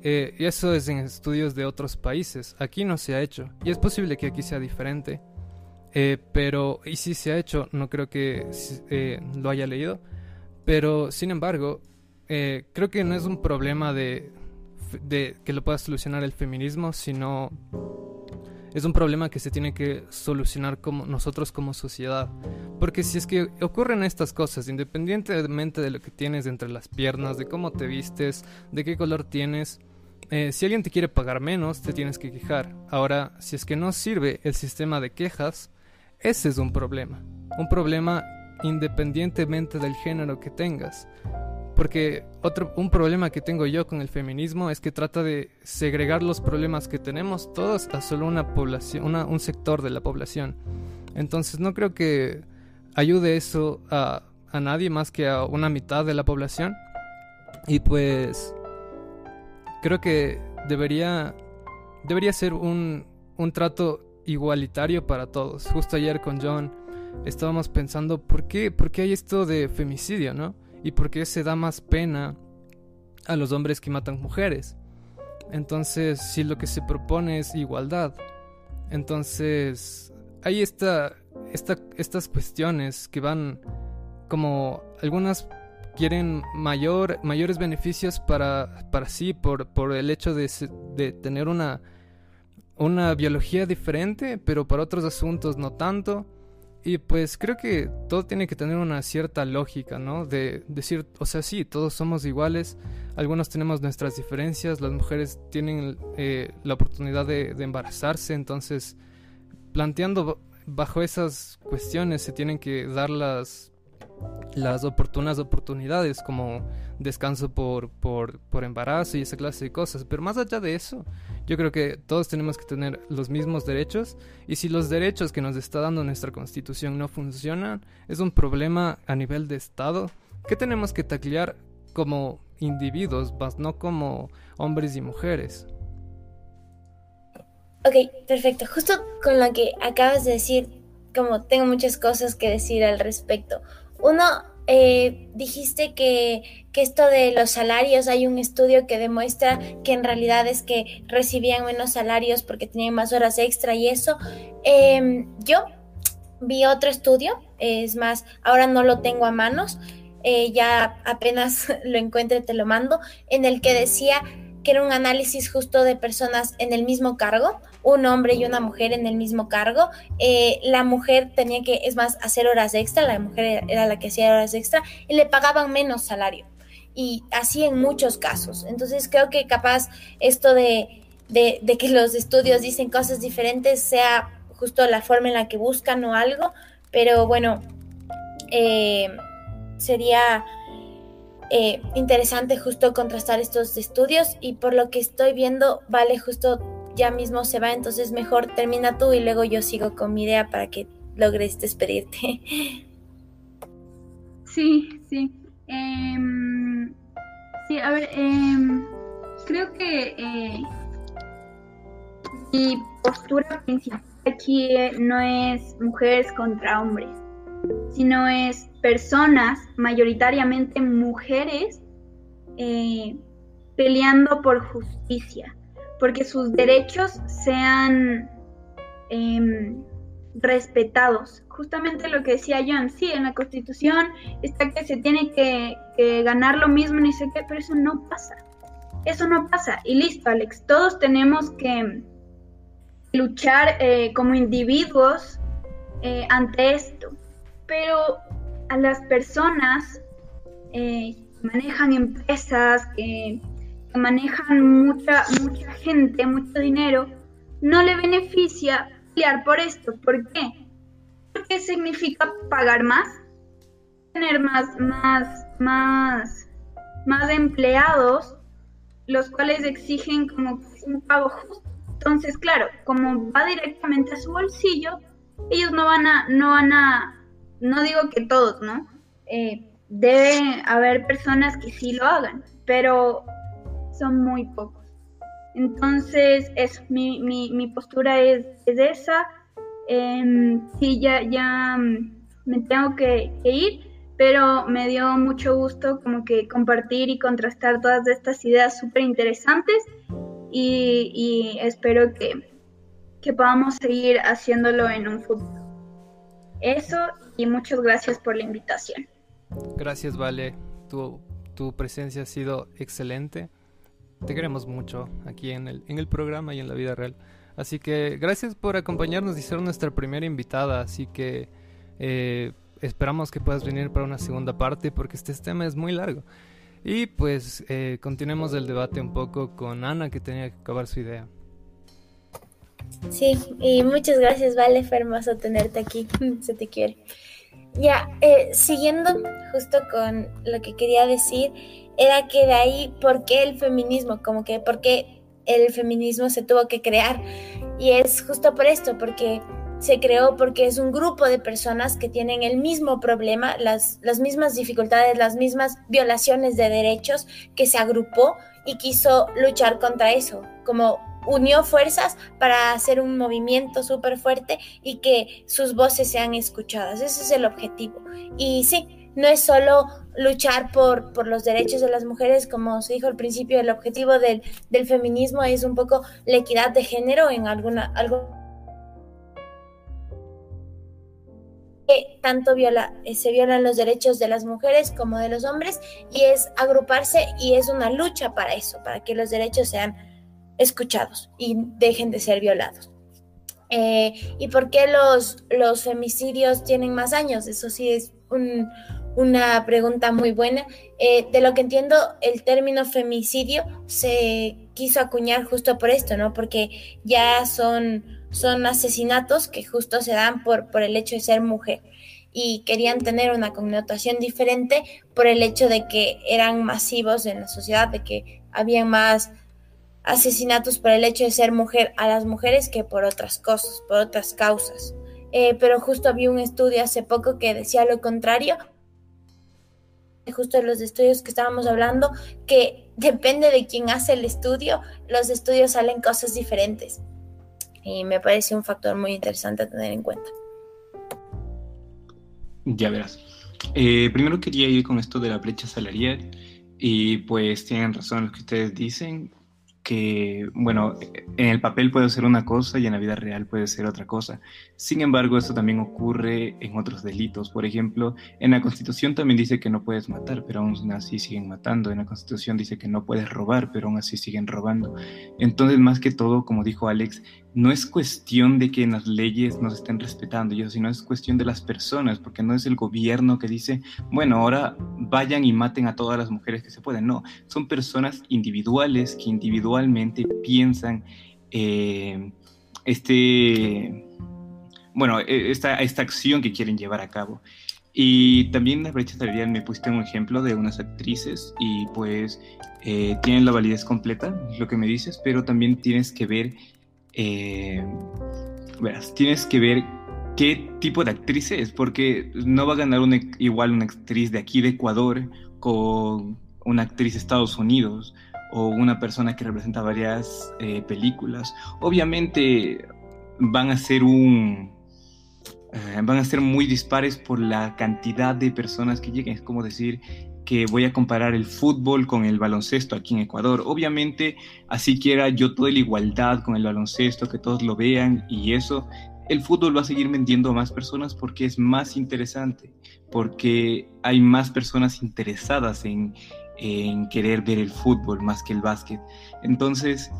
eh, eso es en estudios de otros países. Aquí no se ha hecho. Y es posible que aquí sea diferente. Eh, pero, y si se ha hecho, no creo que lo haya leído. Pero, sin embargo, creo que no es un problema de, de que lo pueda solucionar el feminismo, sino es un problema que se tiene que solucionar como nosotros como sociedad. Porque si es que ocurren estas cosas, independientemente de lo que tienes entre las piernas, de cómo te vistes, de qué color tienes, eh, si alguien te quiere pagar menos, te tienes que quejar. Ahora, si es que no sirve el sistema de quejas, ese es un problema. Un problema independientemente del género que tengas. Porque otro, un problema que tengo yo con el feminismo es que trata de segregar los problemas que tenemos todos a solo una población, un sector de la población. Entonces no creo que ayude eso a, a nadie más que a una mitad de la población. Y pues creo que debería, debería ser un, un trato igualitario para todos. Justo ayer con John estábamos pensando, ¿por qué, ¿por qué hay esto de femicidio, no? Y por qué se da más pena a los hombres que matan mujeres. Entonces, si lo que se propone es igualdad, entonces hay esta, estas cuestiones que van como algunas quieren mayor, mayores beneficios para, para sí por, por el hecho de, de tener una, una biología diferente, pero para otros asuntos no tanto. Y pues creo que todo tiene que tener una cierta lógica, ¿no? De decir, o sea, sí, todos somos iguales, algunos tenemos nuestras diferencias, las mujeres tienen eh, la oportunidad de, embarazarse, entonces planteando bajo esas cuestiones se tienen que dar las, las oportunas oportunidades como descanso por, por, por embarazo y esa clase de cosas. Pero más allá de eso, yo creo que todos tenemos que tener los mismos derechos y si los derechos que nos está dando nuestra constitución no funcionan, es un problema a nivel de Estado que tenemos que taclear como individuos, no como hombres y mujeres. Ok, perfecto. Justo con lo que acabas de decir, como tengo muchas cosas que decir al respecto. Uno, eh, dijiste que, que, esto de los salarios, hay un estudio que demuestra que en realidad es que recibían menos salarios porque tenían más horas extra y eso. Em, yo vi otro estudio, es más, ahora no lo tengo a manos, eh, ya apenas lo encuentre te lo mando, en el que decía que era un análisis justo de personas en el mismo cargo, un hombre y una mujer en el mismo cargo. Eh, la mujer tenía que, es más, hacer horas extra, la mujer era la que hacía horas extra y le pagaban menos salario. Y así en muchos casos. Entonces creo que capaz esto de, de, que los estudios dicen cosas diferentes sea justo la forma en la que buscan o algo, pero bueno, eh, sería eh, interesante justo contrastar estos estudios y por lo que estoy viendo, vale, justo ya mismo se va, entonces mejor termina tú y luego yo sigo con mi idea para que logres despedirte. Sí, sí. Em, sí, a ver, em, creo que eh, mi postura principal aquí no es mujeres contra hombres, sino es personas, mayoritariamente mujeres, eh, peleando por justicia, porque sus derechos sean em, respetados. Justamente lo que decía John, sí, en la Constitución está que se tiene que, ganar lo mismo, ni sé qué, pero eso no pasa. Eso no pasa. Y listo, Alex, todos tenemos que luchar eh, como individuos eh, ante esto. Pero a las personas eh, que manejan empresas, que, manejan mucha, mucha gente, mucho dinero, no le beneficia pelear por esto. ¿Por qué? Porque significa pagar más, tener más, más, más, más empleados, los cuales exigen como un pago justo. Entonces, claro, como va directamente a su bolsillo, ellos no van a, no van a no digo que todos, ¿no? Eh, debe haber personas que sí lo hagan, pero son muy pocos. Entonces, es mi, mi, postura es, esa. Eh, sí, ya, ya mm, me tengo que, ir, pero me dio mucho gusto como que compartir y contrastar todas estas ideas súper interesantes y, y, espero que, que podamos seguir haciéndolo en un futuro. Eso y muchas gracias por la invitación. Gracias, Vale. Tu, tu presencia ha sido excelente. Te queremos mucho aquí en el, en el programa y en la vida real. Así que gracias por acompañarnos y ser nuestra primera invitada. Así que eh, esperamos que puedas venir para una segunda parte porque este tema es muy largo. Y pues eh, continuemos el debate un poco con Ana que tenía que acabar su idea. Sí, y muchas gracias, Vale, fue hermoso tenerte aquí, se te quiere. Ya, eh, siguiendo justo con lo que quería decir, era que de ahí, ¿por qué el feminismo? Como que, ¿por qué el feminismo se tuvo que crear? Y es justo por esto, porque se creó porque es un grupo de personas que tienen el mismo problema, las, las mismas dificultades, las mismas violaciones de derechos, que se agrupó y quiso luchar contra eso, como unió fuerzas para hacer un movimiento súper fuerte y que sus voces sean escuchadas. Ese es el objetivo. Y sí, no es solo luchar por, por los derechos de las mujeres, como se dijo al principio, el objetivo del, del feminismo es un poco la equidad de género en alguna... Algo que tanto viola, eh, se violan los derechos de las mujeres como de los hombres y es agruparse y es una lucha para eso, para que los derechos sean escuchados y dejen de ser violados. Eh, ¿Y por qué los, los femicidios tienen más años? Eso sí es una pregunta muy buena. Eh, de lo que entiendo, el término femicidio se quiso acuñar justo por esto, ¿no? Porque ya son son asesinatos que justo se dan por, por el hecho de ser mujer y querían tener una connotación diferente por el hecho de que eran masivos en la sociedad, de que había más asesinatos por el hecho de ser mujer a las mujeres que por otras cosas, por otras causas. Eh, pero justo había un estudio hace poco que decía lo contrario, justo de los estudios que estábamos hablando, que depende de quién hace el estudio, los estudios salen cosas diferentes. Y me parece un factor muy interesante a tener en cuenta. Ya verás. Eh, primero quería ir con esto de la brecha salarial y pues tienen razón lo que ustedes dicen que, bueno, en el papel puede ser una cosa y en la vida real puede ser otra cosa. Sin embargo, esto también ocurre en otros delitos. Por ejemplo, en la Constitución también dice que no puedes matar, pero aún así siguen matando. En la Constitución dice que no puedes robar, pero aún así siguen robando. Entonces, más que todo, como dijo Alex, no es cuestión de que las leyes nos estén respetando, sino es cuestión de las personas, porque no es el gobierno que dice, bueno, ahora vayan y maten a todas las mujeres que se pueden. No, son personas individuales que individualmente piensan eh, este, bueno, e, esta, esta acción que quieren llevar a cabo. Y también la brecha salarial me pusiste un ejemplo de unas actrices y pues eh, tienen la validez completa, lo que me dices, pero también tienes que ver eh, verás, tienes que ver qué tipo de actriz es, porque no va a ganar una, igual una actriz de aquí de Ecuador con una actriz de Estados Unidos o una persona que representa varias eh, películas. Obviamente van a ser un... Eh, van a ser muy dispares por la cantidad de personas que lleguen. Es como decir, que voy a comparar el fútbol con el baloncesto aquí en Ecuador. Obviamente, así quiera yo toda la igualdad con el baloncesto, que todos lo vean y eso, el fútbol va a seguir vendiendo a más personas porque es más interesante, porque hay más personas interesadas en, querer ver el fútbol más que el básquet. Entonces,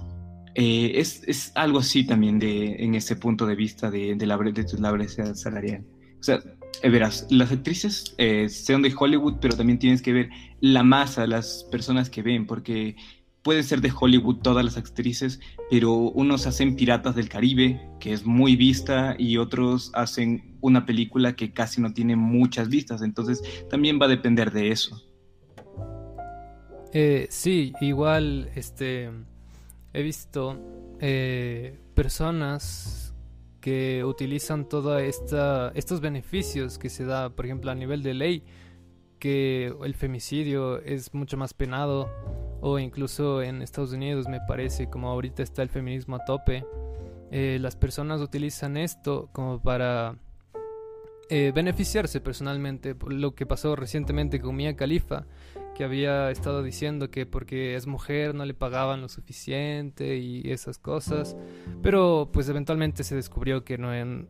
eh, es, algo así también de, en ese punto de vista de, de la, de la brecha salarial. O sea, eh, verás, las actrices eh, sean de Hollywood, pero también tienes que ver la masa, las personas que ven, porque puede ser de Hollywood todas las actrices, pero unos hacen Piratas del Caribe, que es muy vista, y otros hacen una película que casi no tiene muchas vistas, entonces también va a depender de eso. Eh, sí, igual este he visto personas que utilizan todos estos beneficios que se da, por ejemplo, a nivel de ley, que el femicidio es mucho más penado, o incluso en Estados Unidos me parece, como ahorita está el feminismo a tope, eh, las personas utilizan esto como para eh, beneficiarse personalmente, lo que pasó recientemente con Mia Khalifa, había estado diciendo que porque es mujer no le pagaban lo suficiente y esas cosas, pero pues eventualmente se descubrió que no,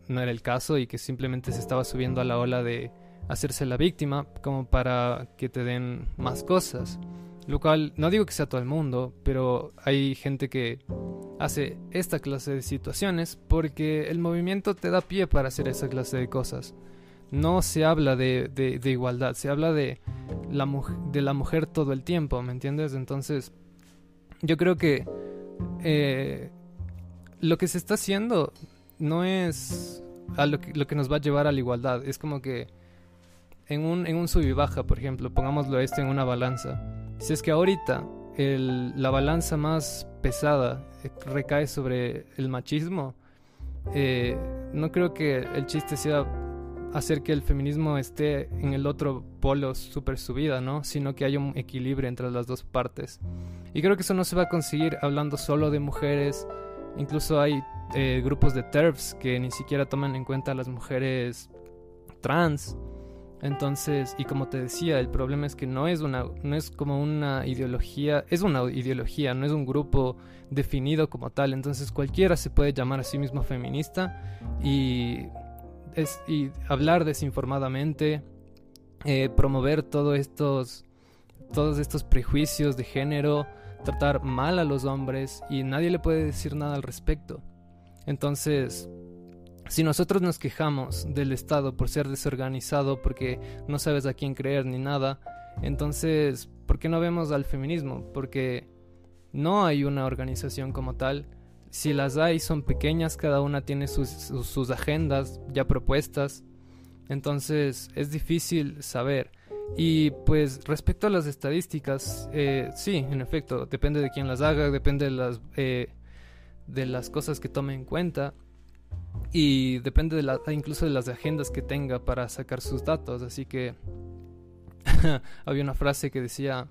no era el caso y que simplemente se estaba subiendo a la ola de hacerse la víctima como para que te den más cosas. Lo cual no digo que sea todo el mundo, pero hay gente que hace esta clase de situaciones porque el movimiento te da pie para hacer esa clase de cosas no se habla de, de, igualdad, se habla de la, de la mujer todo el tiempo, ¿me entiendes? Entonces, yo creo que eh, lo que se está haciendo no es lo, que, lo que nos va a llevar a la igualdad, es como que en un, en un sub y baja, por ejemplo, pongámoslo esto en una balanza. Si es que ahorita la balanza más pesada eh, recae sobre el machismo, eh, no creo que el chiste sea hacer que el feminismo esté en el otro polo super subida, ¿no? Sino que haya un equilibrio entre las dos partes. Y creo que eso no se va a conseguir hablando solo de mujeres. Incluso hay eh, grupos de TERFs que ni siquiera toman en cuenta a las mujeres trans. Entonces, y como te decía, el problema es que no es una, no es como una ideología, es una ideología, no es un grupo definido como tal. Entonces cualquiera se puede llamar a sí mismo feminista y es, y hablar desinformadamente, eh, promover todos estos, todos estos prejuicios de género, tratar mal a los hombres y nadie le puede decir nada al respecto. Entonces, si nosotros nos quejamos del Estado por ser desorganizado, porque no sabes a quién creer ni nada, entonces, ¿por qué no vemos al feminismo? Porque no hay una organización como tal si las hay son pequeñas, cada una tiene sus, sus, agendas ya propuestas, entonces es difícil saber. Y pues respecto a las estadísticas, eh, sí, en efecto, depende de quién las haga, depende de las, eh, de las cosas que tome en cuenta y depende de la, incluso de las agendas que tenga para sacar sus datos. Así que había una frase que decía,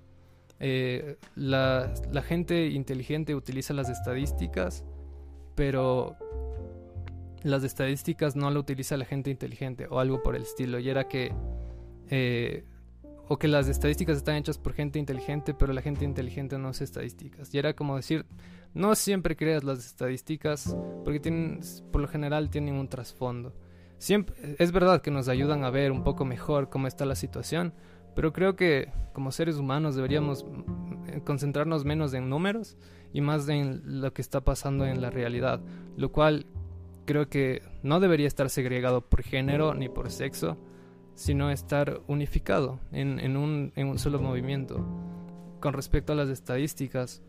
eh, la, la, gente inteligente utiliza las estadísticas, pero las estadísticas no la utiliza la gente inteligente o algo por el estilo. Y era que... Eh, o que las estadísticas están hechas por gente inteligente, pero la gente inteligente no hace estadísticas. Y era como decir, no siempre creas las estadísticas, porque tienen, por lo general tienen un trasfondo. Siempre, es verdad que nos ayudan a ver un poco mejor cómo está la situación, pero creo que como seres humanos deberíamos mm, concentrarnos menos en números y más en lo que está pasando en la realidad, lo cual creo que no debería estar segregado por género ni por sexo, sino estar unificado en, un, en un, solo movimiento. Con respecto a las estadísticas,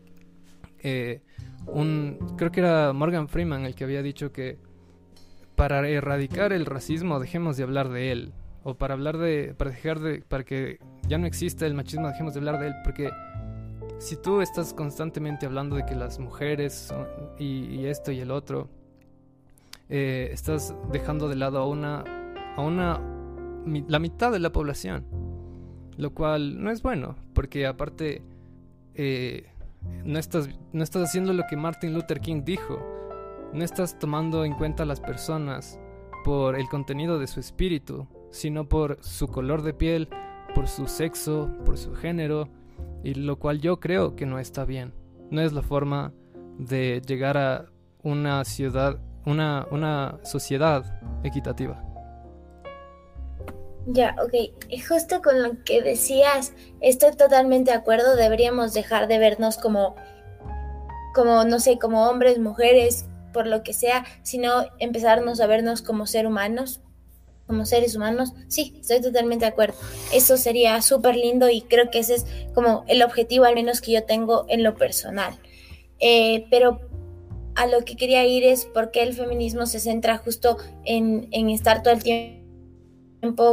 eh, un, creo que era Morgan Freeman el que había dicho que para erradicar el racismo dejemos de hablar de él, o para hablar de, para dejar de, para que ya no exista el machismo, dejemos de hablar de él, porque si tú estás constantemente hablando de que las mujeres y, esto y el otro, eh, estás dejando de lado a una, a una, la mitad de la población, lo cual no es bueno, porque aparte eh, no estás, no estás haciendo lo que Martin Luther King dijo, no estás tomando en cuenta a las personas por el contenido de su espíritu, sino por su color de piel, por su sexo, por su género, y lo cual yo creo que no está bien. No es la forma de llegar a una ciudad, una, una sociedad equitativa. Ya, ok. Justo con lo que decías, estoy totalmente de acuerdo. Deberíamos dejar de vernos como, como, no sé, como hombres, mujeres, por lo que sea, sino empezarnos a vernos como ser humanos, como seres humanos, sí, estoy totalmente de acuerdo. Eso sería súper lindo y creo que ese es como el objetivo al menos que yo tengo en lo personal. Eh, pero a lo que quería ir es por qué el feminismo se centra justo en, en estar todo el tiempo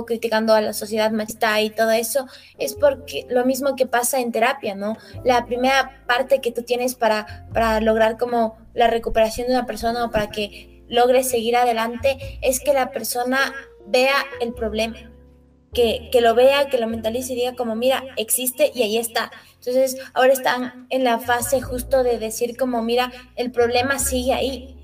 criticando a la sociedad machista y todo eso, es porque lo mismo que pasa en terapia, ¿no? La primera parte que tú tienes para, para lograr como la recuperación de una persona o para que logres seguir adelante es que la persona vea el problema, que, que, lo vea, que lo mentalice y diga como, mira, existe y ahí está. Entonces, ahora están en la fase justo de decir como, mira, el problema sigue ahí,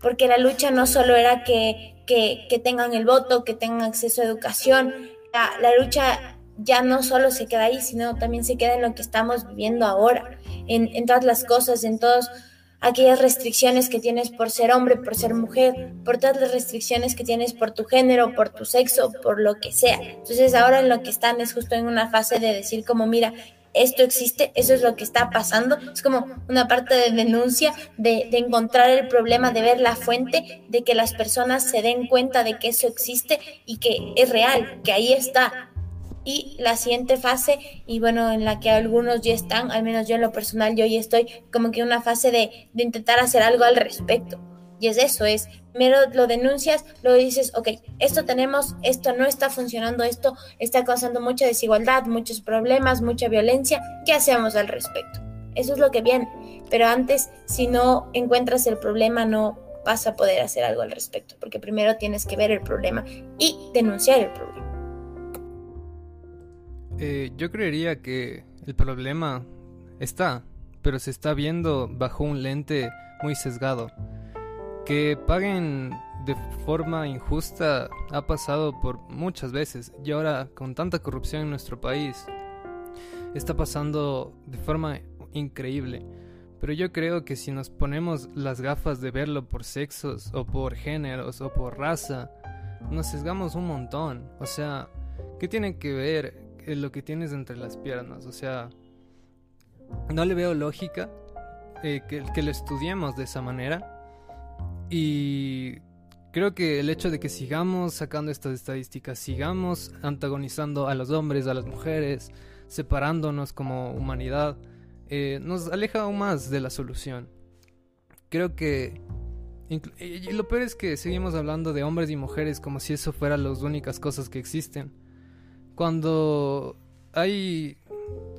porque la lucha no solo era que, que, que tengan el voto, que tengan acceso a educación, la, la, lucha ya no solo se queda ahí, sino también se queda en lo que estamos viviendo ahora, en, en todas las cosas, en todos aquellas restricciones que tienes por ser hombre, por ser mujer, por todas las restricciones que tienes por tu género, por tu sexo, por lo que sea. Entonces ahora en lo que están es justo en una fase de decir como, mira, esto existe, eso es lo que está pasando. Es como una parte de denuncia, de, de, encontrar el problema, de ver la fuente, de que las personas se den cuenta de que eso existe y que es real, que ahí está, y la siguiente fase, y bueno, en la que algunos ya están, al menos yo en lo personal, yo ya estoy como que en una fase de, de intentar hacer algo al respecto. Y es eso, es, primero lo denuncias, luego dices, ok, esto tenemos, esto no está funcionando, esto está causando mucha desigualdad, muchos problemas, mucha violencia, ¿qué hacemos al respecto? Eso es lo que viene. Pero antes, si no encuentras el problema, no vas a poder hacer algo al respecto, porque primero tienes que ver el problema y denunciar el problema. Eh, yo creería que el problema está, pero se está viendo bajo un lente muy sesgado. Que paguen de forma injusta ha pasado por muchas veces y ahora con tanta corrupción en nuestro país está pasando de forma increíble. Pero yo creo que si nos ponemos las gafas de verlo por sexos o por géneros o por raza, nos sesgamos un montón. O sea, ¿qué tiene que ver lo que tienes entre las piernas. O sea, no le veo lógica eh, que, lo estudiemos de esa manera. Y creo que el hecho de que sigamos sacando estas estadísticas, sigamos antagonizando a los hombres, a las mujeres, separándonos como humanidad, eh, nos aleja aún más de la solución. creo que... Lo peor es que seguimos hablando de hombres y mujeres como si eso fueran las únicas cosas que existen. Cuando hay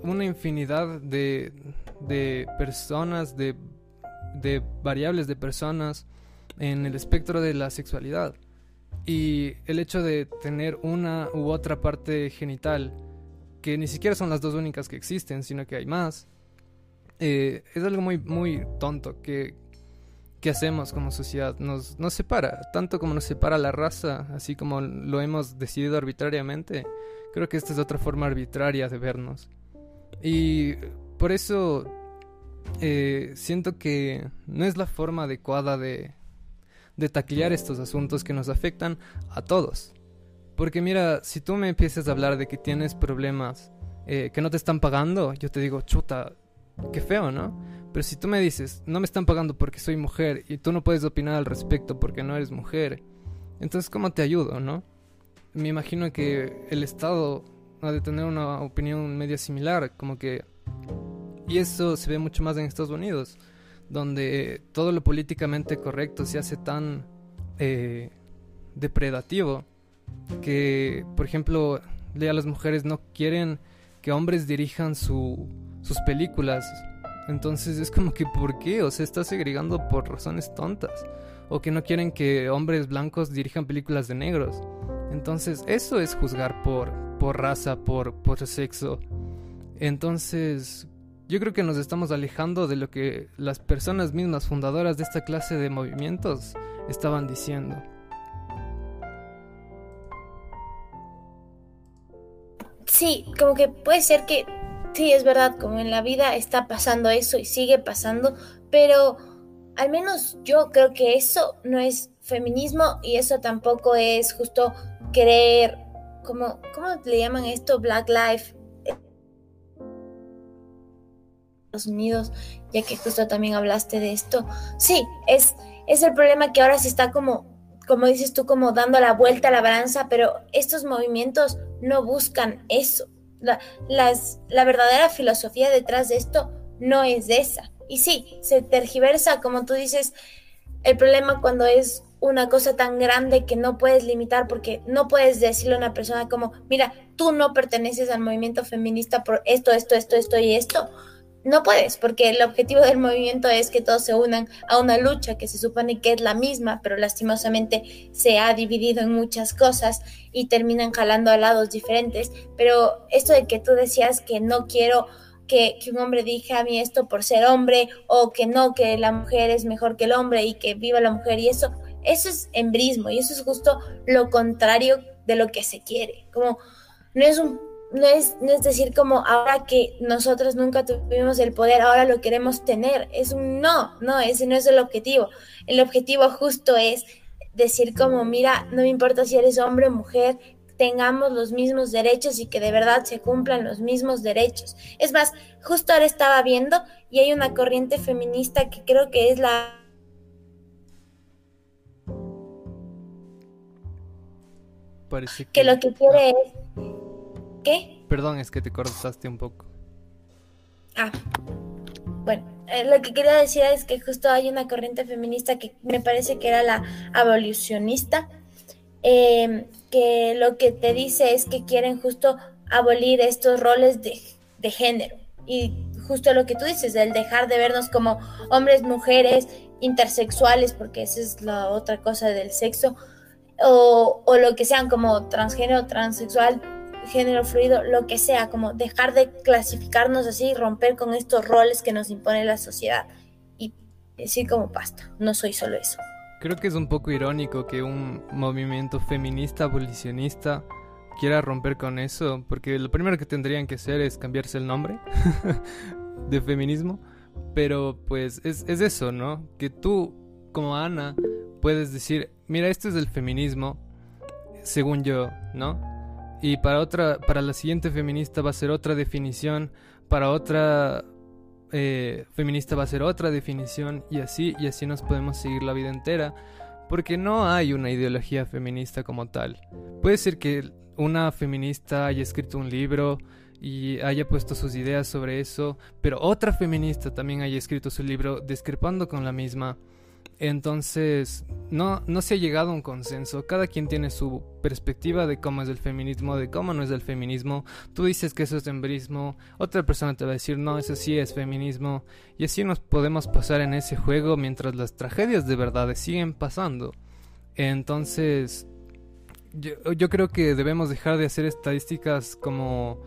una infinidad de, de personas, de, de variables de personas en el espectro de la sexualidad. Y el hecho de tener una u otra parte genital, que ni siquiera son las dos únicas que existen, sino que hay más, eh, es algo muy, muy tonto que, que hacemos como sociedad. Nos, nos separa, tanto como nos separa la raza, así como lo hemos decidido arbitrariamente. Creo que esta es otra forma arbitraria de vernos. Y por eso eh, siento que no es la forma adecuada de, de taclear estos asuntos que nos afectan a todos. Porque mira, si tú me empiezas a hablar de que tienes problemas eh, que no te están pagando, yo te digo, chuta, qué feo, ¿no? Pero si tú me dices, no me están pagando porque soy mujer y tú no puedes opinar al respecto porque no eres mujer, entonces ¿cómo te ayudo, no? Me imagino que el Estado ha de tener una opinión media similar, como que... Y eso se ve mucho más en Estados Unidos, donde todo lo políticamente correcto se hace tan eh, depredativo que, por ejemplo, a las mujeres no quieren que hombres dirijan su, sus películas. Entonces es como que, ¿por qué? O sea, está segregando por razones tontas. O que no quieren que hombres blancos dirijan películas de negros. Entonces, eso es juzgar por, por raza, por, por sexo. Entonces, yo creo que nos estamos alejando de lo que las personas mismas fundadoras de esta clase de movimientos estaban diciendo. Sí, como que puede ser que, sí, es verdad, como en la vida está pasando eso y sigue pasando, pero al menos yo creo que eso no es feminismo y eso tampoco es justo querer, como, ¿cómo le llaman esto? Black Life. Estados Unidos, ya que justo también hablaste de esto. Sí, es, es el problema que ahora se está como, como dices tú, como dando la vuelta a la balanza, pero estos movimientos no buscan eso. La, las, la verdadera filosofía detrás de esto no es esa. Y sí, se tergiversa, como tú dices, el problema cuando es una cosa tan grande que no puedes limitar porque no puedes decirle a una persona como, mira, tú no perteneces al movimiento feminista por esto, esto, esto, esto y esto no puedes, porque el objetivo del movimiento es que todos se unan a una lucha que se supone que es la misma, pero lastimosamente se ha dividido en muchas cosas y terminan jalando a lados diferentes. Pero esto de que tú decías que no quiero que, un hombre diga a mí esto por ser hombre, o que no, que la mujer es mejor que el hombre y que viva la mujer, y eso, eso es embrismo, y eso es justo lo contrario de lo que se quiere. Como no es un no es, no es decir como ahora que nosotros nunca tuvimos el poder, ahora lo queremos tener. Es un no, no, ese no es el objetivo. El objetivo justo es decir como, mira, no me importa si eres hombre o mujer, tengamos los mismos derechos y que de verdad se cumplan los mismos derechos. Es más, justo ahora estaba viendo y hay una corriente feminista que creo que es la... Parece que lo que quiere es ¿Qué? Perdón, es que te cortaste un poco. Ah, bueno, eh, lo que quería decir es que justo hay una corriente feminista que me parece que era la abolicionista, em, que lo que te dice es que quieren justo abolir estos roles de, de género. Y justo lo que tú dices, el dejar de vernos como hombres, mujeres, intersexuales, porque esa es la otra cosa del sexo, o, o lo que sean como transgénero, transexual, género fluido, lo que sea, como dejar de clasificarnos así y romper con estos roles que nos impone la sociedad y decir como basta, no soy solo eso. Creo que es un poco irónico que un movimiento feminista abolicionista quiera romper con eso, porque lo primero que tendrían que hacer es cambiarse el nombre de feminismo, pero pues es, es eso, ¿no? Que tú, como Ana, puedes decir, mira, esto es el feminismo, según yo, ¿no? Y para otra, para la siguiente feminista va a ser otra definición, para otra eh, feminista va a ser otra definición y así y así nos podemos seguir la vida entera, porque no hay una ideología feminista como tal. Puede ser que una feminista haya escrito un libro y haya puesto sus ideas sobre eso, pero otra feminista también haya escrito su libro discrepando con la misma. Entonces, no, no se ha llegado a un consenso. Cada quien tiene su perspectiva de cómo es el feminismo, de cómo no es el feminismo. Tú dices que eso es embrismo, otra persona te va a decir, no, eso sí es feminismo. Y así nos podemos pasar en ese juego mientras las tragedias de verdad siguen pasando. Entonces, yo, yo creo que debemos dejar de hacer estadísticas como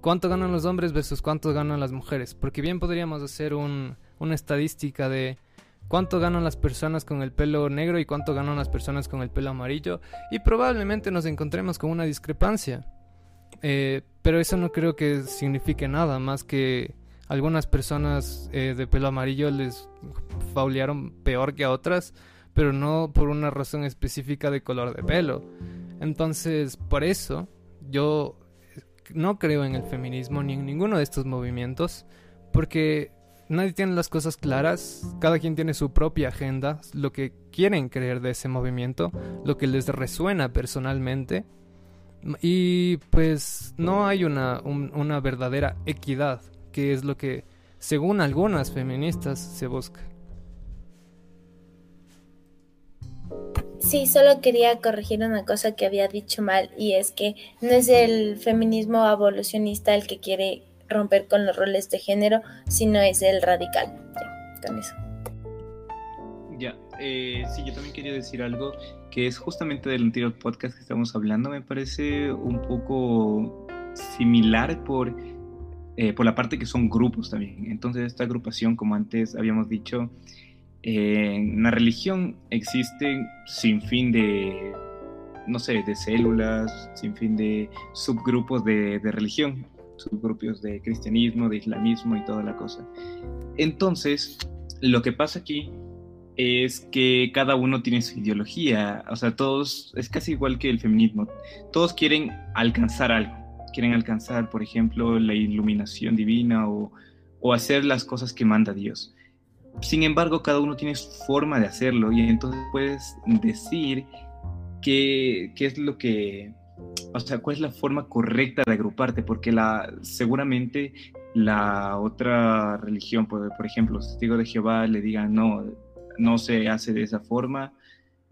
cuánto ganan los hombres versus cuánto ganan las mujeres. Porque bien podríamos hacer un, una estadística de cuánto ganan las personas con el pelo negro y cuánto ganan las personas con el pelo amarillo y probablemente nos encontremos con una discrepancia. Eh, pero eso no creo que signifique nada más que algunas personas eh, de pelo amarillo les faulearon peor que a otras, pero no por una razón específica de color de pelo. Entonces, por eso yo no creo en el feminismo ni en ninguno de estos movimientos, porque nadie tiene las cosas claras, cada quien tiene su propia agenda, lo que quieren creer de ese movimiento, lo que les resuena personalmente. Y pues no hay una, una verdadera equidad, que es lo que, según algunas feministas, se busca. Sí, solo quería corregir una cosa que había dicho mal y es que no es el feminismo abolicionista el que quiere romper con los roles de género, sino es el radical. Ya, con eso. Ya, eh, sí, yo también quería decir algo que es justamente del anterior podcast que estamos hablando. Me parece un poco similar por, eh, por la parte que son grupos también. Entonces, esta agrupación, como antes habíamos dicho, eh, en la religión existe sin fin de, no sé, de células, sin fin de subgrupos de, de religión subgrupos de cristianismo, de islamismo y toda la cosa. Entonces, lo que pasa aquí es que cada uno tiene su ideología, o sea, todos, es casi igual que el feminismo, todos quieren alcanzar algo, quieren alcanzar, por ejemplo, la iluminación divina o, o hacer las cosas que manda Dios. Sin embargo, cada uno tiene su forma de hacerlo y entonces puedes decir qué, qué es lo que o sea, cuál es la forma correcta de agruparte, porque la, seguramente la otra religión, por, ejemplo, los testigos de Jehová le digan, no, no se hace de esa forma,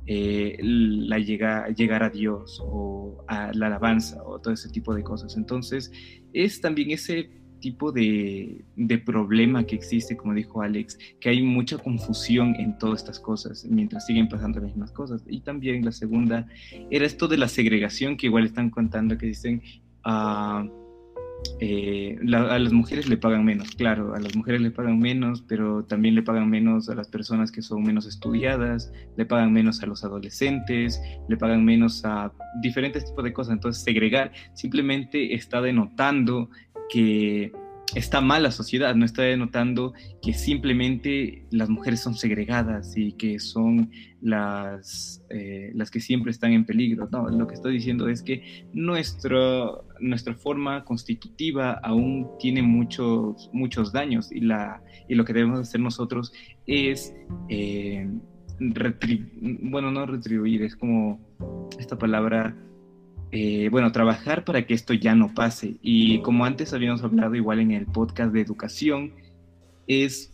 eh, la llega, llegar a Dios o a la alabanza o todo ese tipo de cosas. Entonces, es también ese tipo de, de, problema que existe, como dijo Alex, que hay mucha confusión en todas estas cosas mientras siguen pasando las mismas cosas. Y también la segunda era esto de la segregación que igual están contando, que dicen, uh, eh, a las mujeres le pagan menos, claro, a las mujeres le pagan menos, pero también le pagan menos a las personas que son menos estudiadas, le pagan menos a los adolescentes, le pagan menos a diferentes tipos de cosas. Entonces, segregar simplemente está denotando que está mal la sociedad, no está denotando que simplemente las mujeres son segregadas y que son las, eh, las que siempre están en peligro. No, lo que estoy diciendo es que nuestro, nuestra forma constitutiva aún tiene muchos, muchos daños y, la, y lo que debemos hacer nosotros es, eh, bueno, no retribuir, es como esta palabra eh, bueno, trabajar para que esto ya no pase. Y como antes habíamos hablado igual en el podcast de educación, es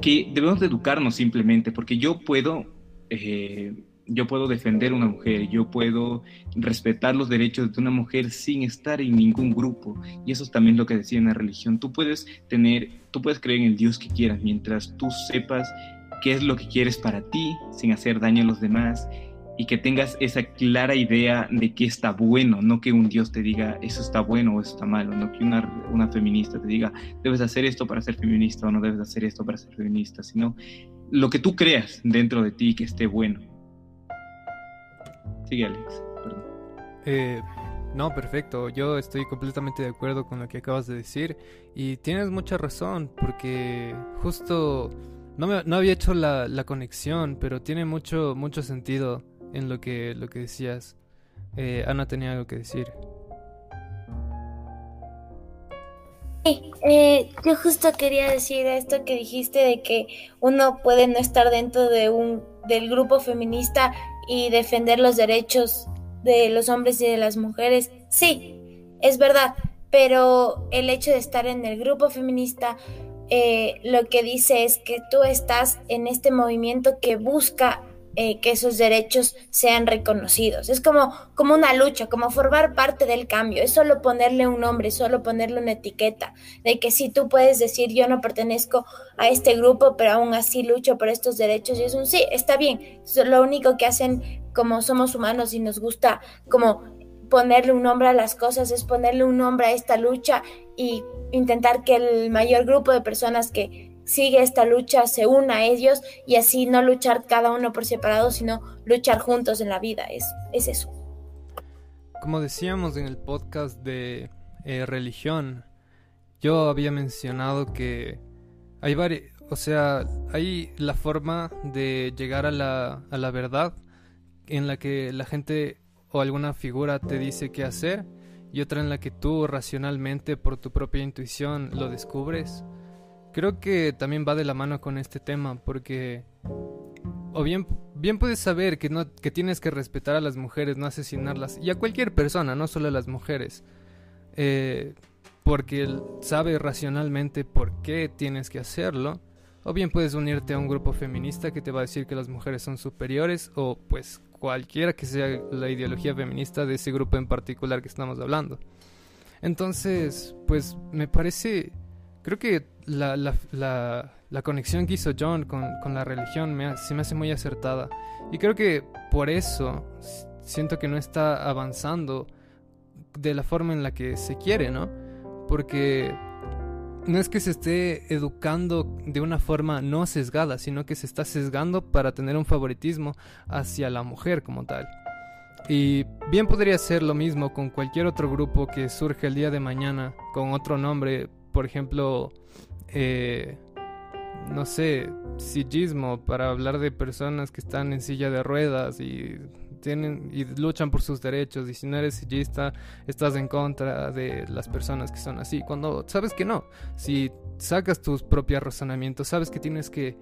que debemos de educarnos simplemente, porque yo puedo, eh, yo puedo defender a una mujer, yo puedo respetar los derechos de una mujer sin estar en ningún grupo. Y eso es también lo que decía en la religión. Tú puedes tener, tú puedes creer en el Dios que quieras, mientras tú sepas qué es lo que quieres para ti, sin hacer daño a los demás y que tengas esa clara idea de qué está bueno, no que un Dios te diga eso está bueno o eso está malo, no que una, una feminista te diga debes hacer esto para ser feminista o no debes hacer esto para ser feminista, sino lo que tú creas dentro de ti que esté bueno. Sigue Alex, perdón. Eh, no, perfecto. Yo estoy completamente de acuerdo con lo que acabas de decir y tienes mucha razón porque justo no, me, no había hecho la, la conexión, pero tiene mucho, mucho sentido en lo que, lo que decías. Eh, Ana tenía algo que decir. Eh, yo justo quería decir esto que dijiste de que uno puede no estar dentro de un del grupo feminista y defender los derechos de los hombres y de las mujeres. Sí, es verdad, pero el hecho de estar en el grupo feminista eh, lo que dice es que tú estás en este movimiento que busca eh, que esos derechos sean reconocidos. Es como, como una lucha, como formar parte del cambio. Es solo ponerle un nombre, solo ponerle una etiqueta de que si tú puedes decir yo no pertenezco a este grupo, pero aún así lucho por estos derechos. Y es un sí, está bien. lo único que hacen como somos humanos y nos gusta como ponerle un nombre a las cosas, es ponerle un nombre a esta lucha y intentar que el mayor grupo de personas que sigue esta lucha se una a ellos y así no luchar cada uno por separado, sino luchar juntos en la vida. Es, es eso. Como decíamos en el podcast de eh, religión, yo había mencionado que hay varias, o sea, hay la forma de llegar a la, a la verdad en la que la gente o alguna figura te dice qué hacer y otra en la que tú racionalmente por tu propia intuición lo descubres creo que también va de la mano con este tema, porque o bien, bien puedes saber que, no, que tienes que respetar a las mujeres, no asesinarlas, y a cualquier persona, no solo a las mujeres, eh, porque sabe racionalmente por qué tienes que hacerlo, o bien puedes unirte a un grupo feminista que te va a decir que las mujeres son superiores, o pues cualquiera que sea la ideología feminista de ese grupo en particular que estamos hablando. Entonces, pues me parece creo que la, la, la, conexión que hizo John con, con la religión me, se me hace muy acertada. Y creo que por eso siento que no está avanzando de la forma en la que se quiere, ¿no? Porque no es que se esté educando de una forma no sesgada, sino que se está sesgando para tener un favoritismo hacia la mujer como tal. Y bien podría ser lo mismo con cualquier otro grupo que surge el día de mañana con otro nombre, por ejemplo, eh, no sé, sillismo para hablar de personas que están en silla de ruedas y tienen y luchan por sus derechos y si no eres sillista estás en contra de las personas que son así cuando sabes que no. Si sacas tus propios razonamientos sabes que tienes que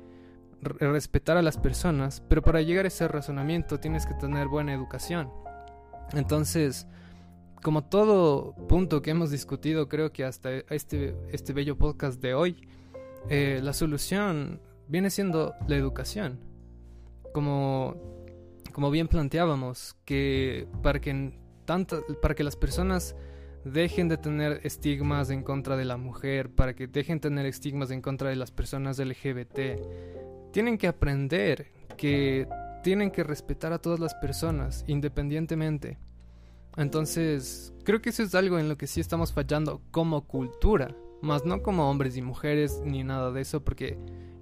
respetar a las personas pero para llegar a ese razonamiento tienes que tener buena educación. Entonces como todo punto que hemos discutido, creo que hasta este, este bello podcast de hoy, eh, la solución viene siendo la educación. Como, como bien planteábamos, que para que, para que las personas dejen de tener estigmas en contra de la mujer, para que dejen de tener estigmas en contra de las personas LGBT, tienen que aprender que tienen que respetar a todas las personas, independientemente. Entonces, creo que eso es algo en lo que sí estamos fallando como cultura, más no como hombres y mujeres ni nada de eso, porque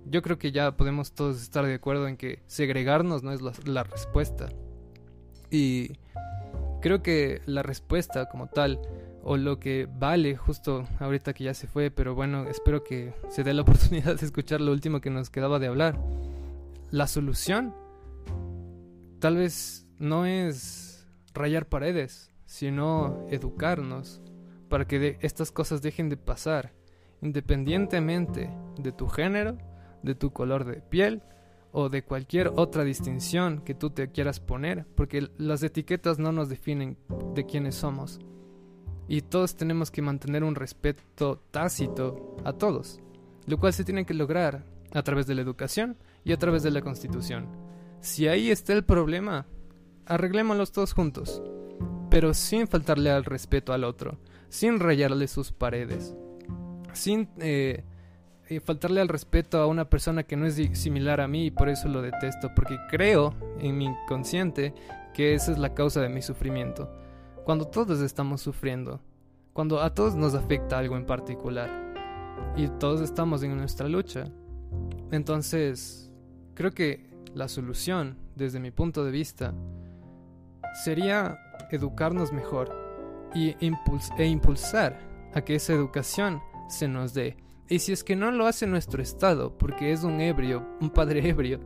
yo creo que ya podemos todos estar de acuerdo en que segregarnos no es la, respuesta. Y creo que la respuesta como tal, o lo que vale justo ahorita que ya se fue, pero bueno, espero que se dé la oportunidad de escuchar lo último que nos quedaba de hablar. La solución tal vez no es rayar paredes, sino educarnos para que estas cosas dejen de pasar, independientemente de tu género, de tu color de piel o de cualquier otra distinción que tú te quieras poner, porque las etiquetas no nos definen de quiénes somos. Y todos tenemos que mantener un respeto tácito a todos, lo cual se tiene que lograr a través de la educación y a través de la constitución. Si ahí está el problema, arreglémoslos todos juntos, pero sin faltarle al respeto al otro, sin rayarle sus paredes, sin eh, eh, faltarle al respeto a una persona que no es similar a mí y por eso lo detesto, porque creo en mi inconsciente que esa es la causa de mi sufrimiento. Cuando todos estamos sufriendo, cuando a todos nos afecta algo en particular y todos estamos en nuestra lucha, entonces creo que la solución, desde mi punto de vista, sería educarnos mejor y e impulsar a que esa educación se nos dé. Y si es que no lo hace nuestro Estado, porque es un ebrio, un padre ebrio,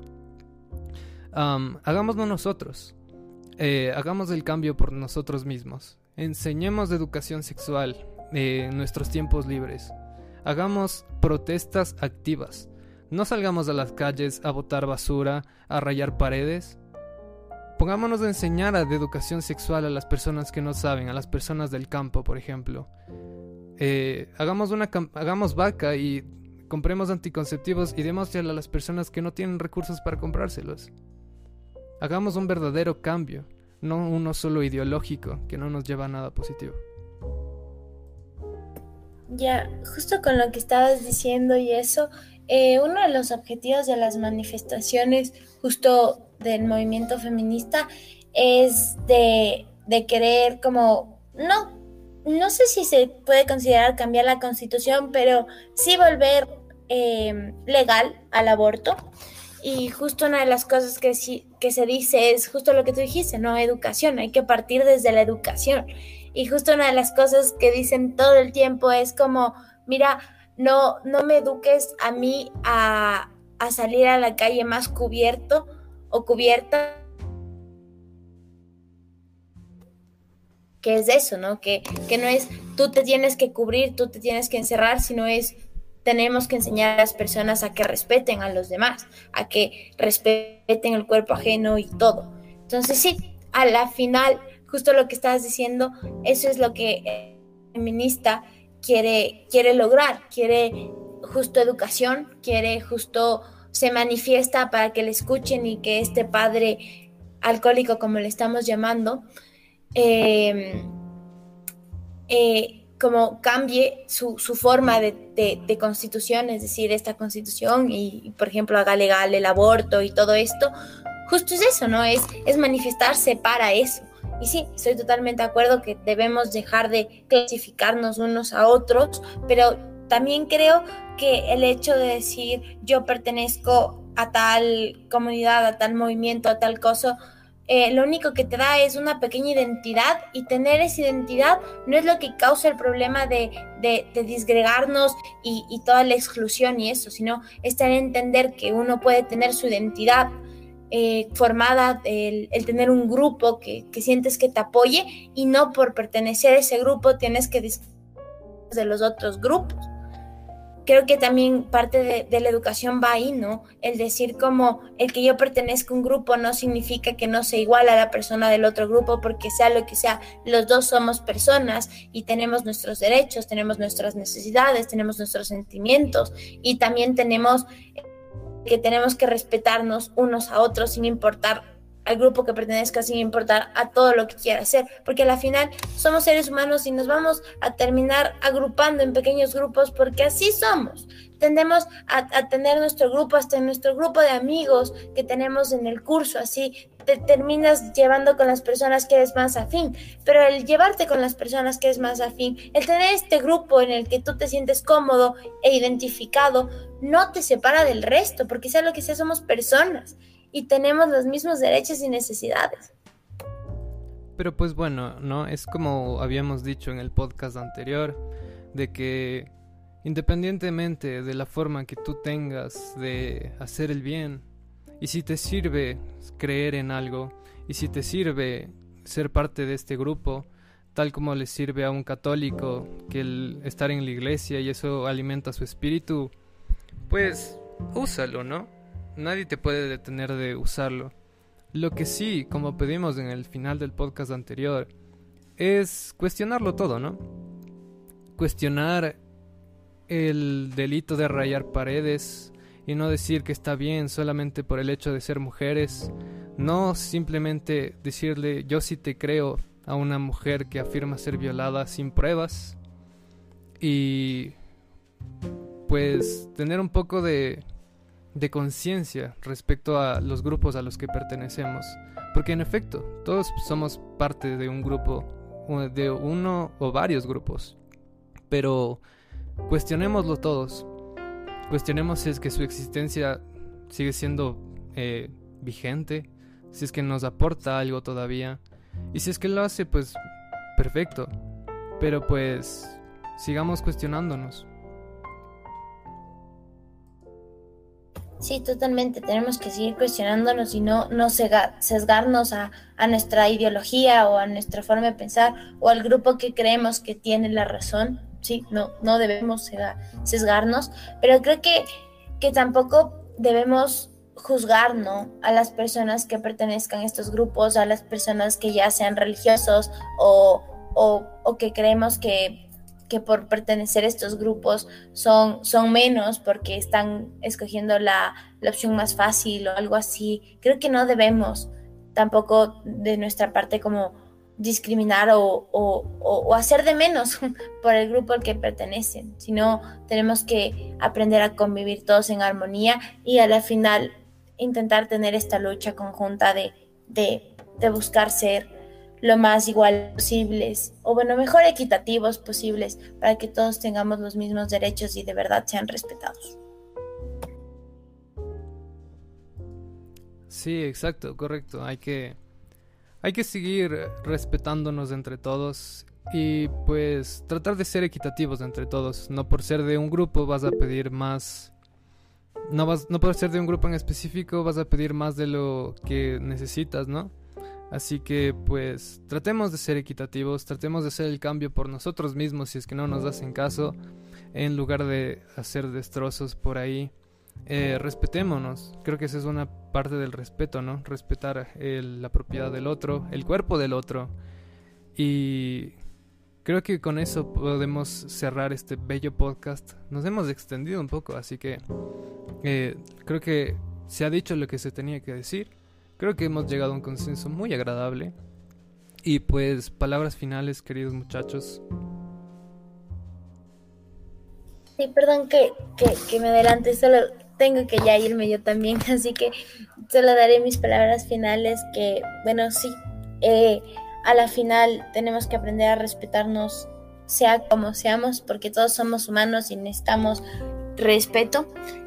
hagámoslo nosotros. Eh, hagamos el cambio por nosotros mismos. Enseñemos educación sexual en nuestros tiempos libres. Hagamos protestas activas. No salgamos a las calles a botar basura, a rayar paredes. Pongámonos a enseñar de educación sexual a las personas que no saben, a las personas del campo, por ejemplo. eh, hagamos, una, hagamos vaca y compremos anticonceptivos y démosle a las personas que no tienen recursos para comprárselos. Hagamos un verdadero cambio, no uno solo ideológico que no nos lleva a nada positivo. Ya, justo con lo que estabas diciendo y eso, eh, uno de los objetivos de las manifestaciones justo del movimiento feminista es de, de querer como, no, no sé si se puede considerar cambiar la constitución, pero sí volver eh, legal al aborto. Y justo una de las cosas que, que se dice es justo lo que tú dijiste, ¿no? Educación, hay que partir desde la educación. Y justo una de las cosas que dicen todo el tiempo es como, mira, no, no me eduques a mí a, salir a la calle más cubierto o cubierta. Que es eso, ¿no? Que, que no es tú te tienes que cubrir, tú te tienes que encerrar, sino es tenemos que enseñar a las personas a que respeten a los demás, a que respeten el cuerpo ajeno y todo. Entonces sí, a la final, justo lo que estabas diciendo, eso es lo que el feminista quiere, quiere lograr, quiere justo educación, quiere justo se manifiesta para que le escuchen y que este padre alcohólico, como le estamos llamando, eh, eh, como cambie su, forma de, constitución, es decir, esta constitución y, por ejemplo, haga legal el aborto y todo esto, justo es eso, ¿no? Es, es manifestarse para eso. Y sí, estoy totalmente de acuerdo que debemos dejar de clasificarnos unos a otros, pero también creo que el hecho de decir yo pertenezco a tal comunidad, a tal movimiento, a tal cosa, eh, lo único que te da es una pequeña identidad y tener esa identidad no es lo que causa el problema de, de, disgregarnos y, toda la exclusión y eso, sino es tener entender que uno puede tener su identidad eh, formada, el, tener un grupo que, que, sientes que te apoye y no por pertenecer a ese grupo tienes que de los otros grupos creo que también parte de, la educación va ahí, ¿no? El decir como el que yo pertenezco a un grupo no significa que no sea igual a la persona del otro grupo, porque sea lo que sea, los dos somos personas y tenemos nuestros derechos, tenemos nuestras necesidades, tenemos nuestros sentimientos y también tenemos que tenemos que respetarnos unos a otros sin importar al grupo que pertenezca sin importar a todo lo que quiera hacer, porque al final somos seres humanos y nos vamos a terminar agrupando en pequeños grupos porque así somos. Tendemos a, tener nuestro grupo, hasta nuestro grupo de amigos que tenemos en el curso, así te terminas llevando con las personas que eres más afín, pero el llevarte con las personas que es más afín, el tener este grupo en el que tú te sientes cómodo e identificado, no te separa del resto, porque sea lo que sea, somos personas y tenemos los mismos derechos y necesidades. Pero pues bueno, ¿no? Es como habíamos dicho en el podcast anterior, de que independientemente de la forma que tú tengas de hacer el bien, y si te sirve creer en algo, y si te sirve ser parte de este grupo, tal como le sirve a un católico que el estar en la iglesia y eso alimenta su espíritu, pues úsalo, ¿no? nadie te puede detener de usarlo. Lo que sí, como pedimos en el final del podcast anterior, es cuestionarlo todo, ¿no? Cuestionar el delito de rayar paredes y no decir que está bien solamente por el hecho de ser mujeres, no simplemente decirle yo sí te creo a una mujer que afirma ser violada sin pruebas y pues tener un poco de de conciencia respecto a los grupos a los que pertenecemos. Porque en efecto, todos somos parte de un grupo, de uno o varios grupos. Pero cuestionémoslo todos. Cuestionemos si es que su existencia sigue siendo eh, vigente, si es que nos aporta algo todavía. Y si es que lo hace, pues perfecto. Pero pues sigamos cuestionándonos. Sí, totalmente. Tenemos que seguir cuestionándonos y no, no sesgarnos a, nuestra ideología o a nuestra forma de pensar o al grupo que creemos que tiene la razón. Sí, no, no debemos sesgarnos, pero creo que, que tampoco debemos juzgar ¿no? a las personas que pertenezcan a estos grupos, a las personas que ya sean religiosos o, o, o que creemos que que por pertenecer a estos grupos son, son menos porque están escogiendo la, la opción más fácil o algo así. Creo que no debemos tampoco de nuestra parte como discriminar o, o, hacer de menos por el grupo al que pertenecen, sino tenemos que aprender a convivir todos en armonía y a la final intentar tener esta lucha conjunta de, de, de buscar ser lo más igual posibles, o bueno, mejor equitativos posibles, para que todos tengamos los mismos derechos y de verdad sean respetados. Sí, exacto, correcto. Hay que hay que seguir respetándonos entre todos y pues tratar de ser equitativos entre todos. No por ser de un grupo vas a pedir más. No, vas, no por ser de un grupo en específico vas a pedir más de lo que necesitas, ¿no? Así que pues tratemos de ser equitativos, tratemos de hacer el cambio por nosotros mismos si es que no nos hacen caso, en lugar de hacer destrozos por ahí. Eh, respetémonos. Creo que esa es una parte del respeto, ¿no? Respetar la propiedad del otro, el cuerpo del otro. Y creo que con eso podemos cerrar este bello podcast. Nos hemos extendido un poco, así que eh, creo que se ha dicho lo que se tenía que decir. Creo que hemos llegado a un consenso muy agradable. Y pues palabras finales, queridos muchachos. Sí, perdón que, que, que me adelante, solo tengo que ya irme yo también, así que solo daré mis palabras finales que, bueno, sí, eh, a la final tenemos que aprender a respetarnos, sea como seamos, porque todos somos humanos y necesitamos respeto,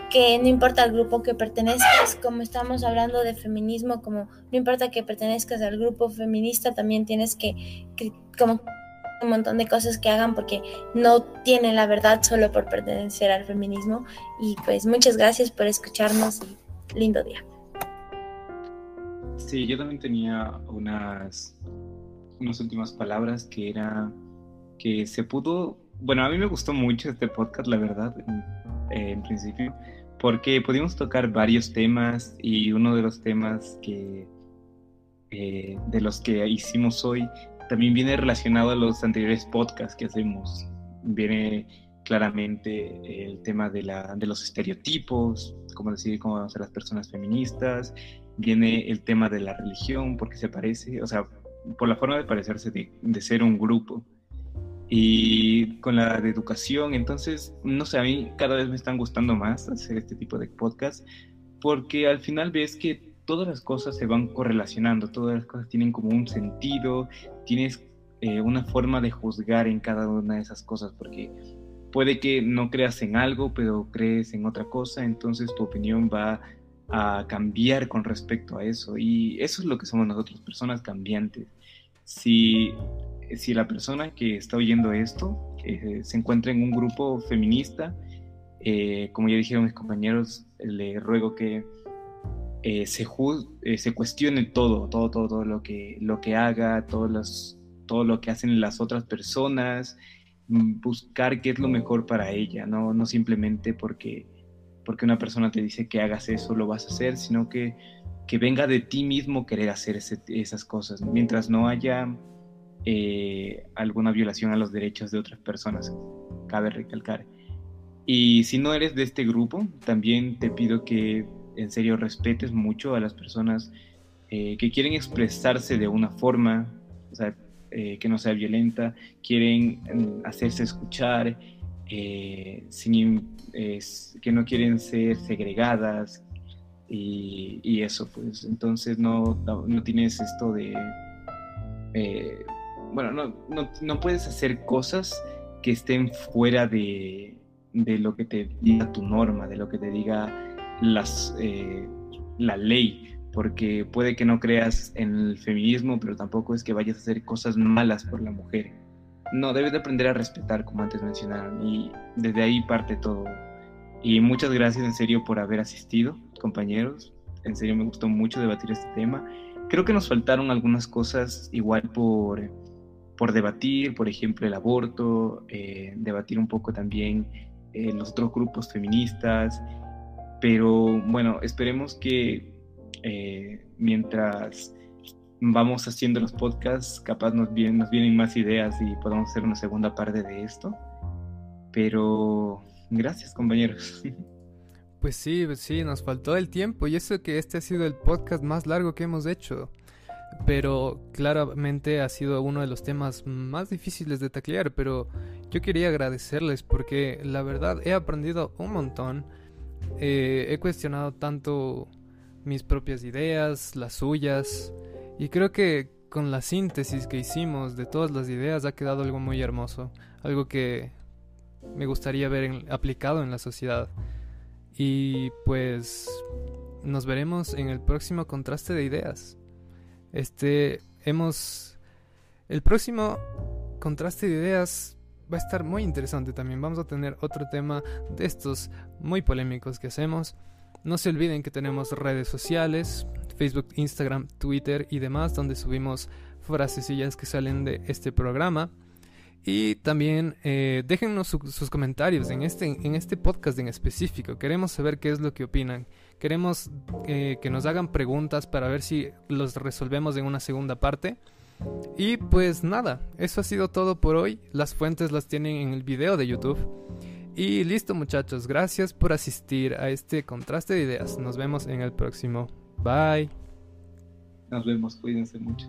que no importa al grupo que pertenezcas, como estamos hablando de feminismo, como no importa que pertenezcas al grupo feminista, también tienes que, que como un montón de cosas que hagan porque no tienen la verdad solo por pertenecer al feminismo. Y pues muchas gracias por escucharnos y lindo día. Sí, yo también tenía unas, unas últimas palabras que era que se pudo, bueno, a mí me gustó mucho este podcast, la verdad, en, principio, porque pudimos tocar varios temas y uno de los temas que eh, de los que hicimos hoy también viene relacionado a los anteriores podcasts que hacemos. Viene claramente el tema de, la, de los estereotipos, cómo decir cómo ser las personas feministas, viene el tema de la religión, porque se parece, o sea, por la forma de parecerse de ser un grupo. Y con la de educación, entonces, no sé, a mí cada vez me están gustando más hacer este tipo de podcasts, porque al final ves que todas las cosas se van correlacionando, todas las cosas tienen como un sentido, tienes eh, una forma de juzgar en cada una de esas cosas, porque puede que no creas en algo, pero crees en otra cosa, entonces tu opinión va a cambiar con respecto a eso. Y eso es lo que somos nosotros, personas cambiantes. Si, si la persona que está oyendo esto se encuentra en un grupo feminista, eh, como ya dijeron mis compañeros, le ruego que eh, se, eh, cuestione todo, todo, todo, todo, lo, que, lo que haga, todos los, todo lo que hacen las otras personas, mm, buscar qué es lo mejor para ella, no, no simplemente porque, porque una persona te dice que hagas eso, lo vas a hacer, sino que, que venga de ti mismo querer hacer esas cosas, mientras no haya eh, alguna violación a los derechos de otras personas, cabe recalcar. Y si no eres de este grupo, también te pido que en serio respetes mucho a las personas eh, que quieren expresarse de una forma, o sea, eh, que no sea violenta, quieren mm, hacerse escuchar, eh, sin, que no quieren ser segregadas y, eso, pues. Entonces no, no, tienes esto de, bueno, no, no, no, puedes hacer cosas que estén fuera de, de lo que te diga tu norma, de lo que te diga las, eh, la ley, porque puede que no creas en el feminismo, pero tampoco es que vayas a hacer cosas malas por la mujer. No, debes de aprender a respetar, como antes mencionaron, y desde ahí parte todo. Y muchas gracias en serio por haber asistido, compañeros. En serio me gustó mucho debatir este tema. Creo que nos faltaron algunas cosas igual por, por debatir, por ejemplo, el aborto, eh, debatir un poco también eh, los otros grupos feministas, pero bueno, esperemos que eh, mientras vamos haciendo los podcasts, capaz nos vienen, nos vienen más ideas y podamos hacer una segunda parte de esto. Pero gracias compañeros. Pues sí, pues sí, nos faltó el tiempo y eso que este ha sido el podcast más largo que hemos hecho. Pero claramente ha sido uno de los temas más difíciles de taclear, pero yo quería agradecerles porque la verdad he aprendido un montón. Eh, he cuestionado tanto mis propias ideas, las suyas, y creo que con la síntesis que hicimos de todas las ideas ha quedado algo muy hermoso, algo que me gustaría ver aplicado en la sociedad. Y pues nos veremos en el próximo contraste de ideas. Este, hemos... El próximo contraste de ideas va a estar muy interesante también. Vamos a tener otro tema de estos muy polémicos que hacemos. No se olviden que tenemos redes sociales, Facebook, Instagram, Twitter y demás, donde subimos frasecillas que salen de este programa. Y también eh, déjennos sus comentarios en este, en este podcast en específico. Queremos saber qué es lo que opinan. Queremos eh, que nos hagan preguntas para ver si los resolvemos en una segunda parte. Y pues nada, eso ha sido todo por hoy. Las fuentes las tienen en el video de YouTube. Y listo muchachos, gracias por asistir a este contraste de ideas. Nos vemos en el próximo. Bye. Nos vemos, cuídense mucho.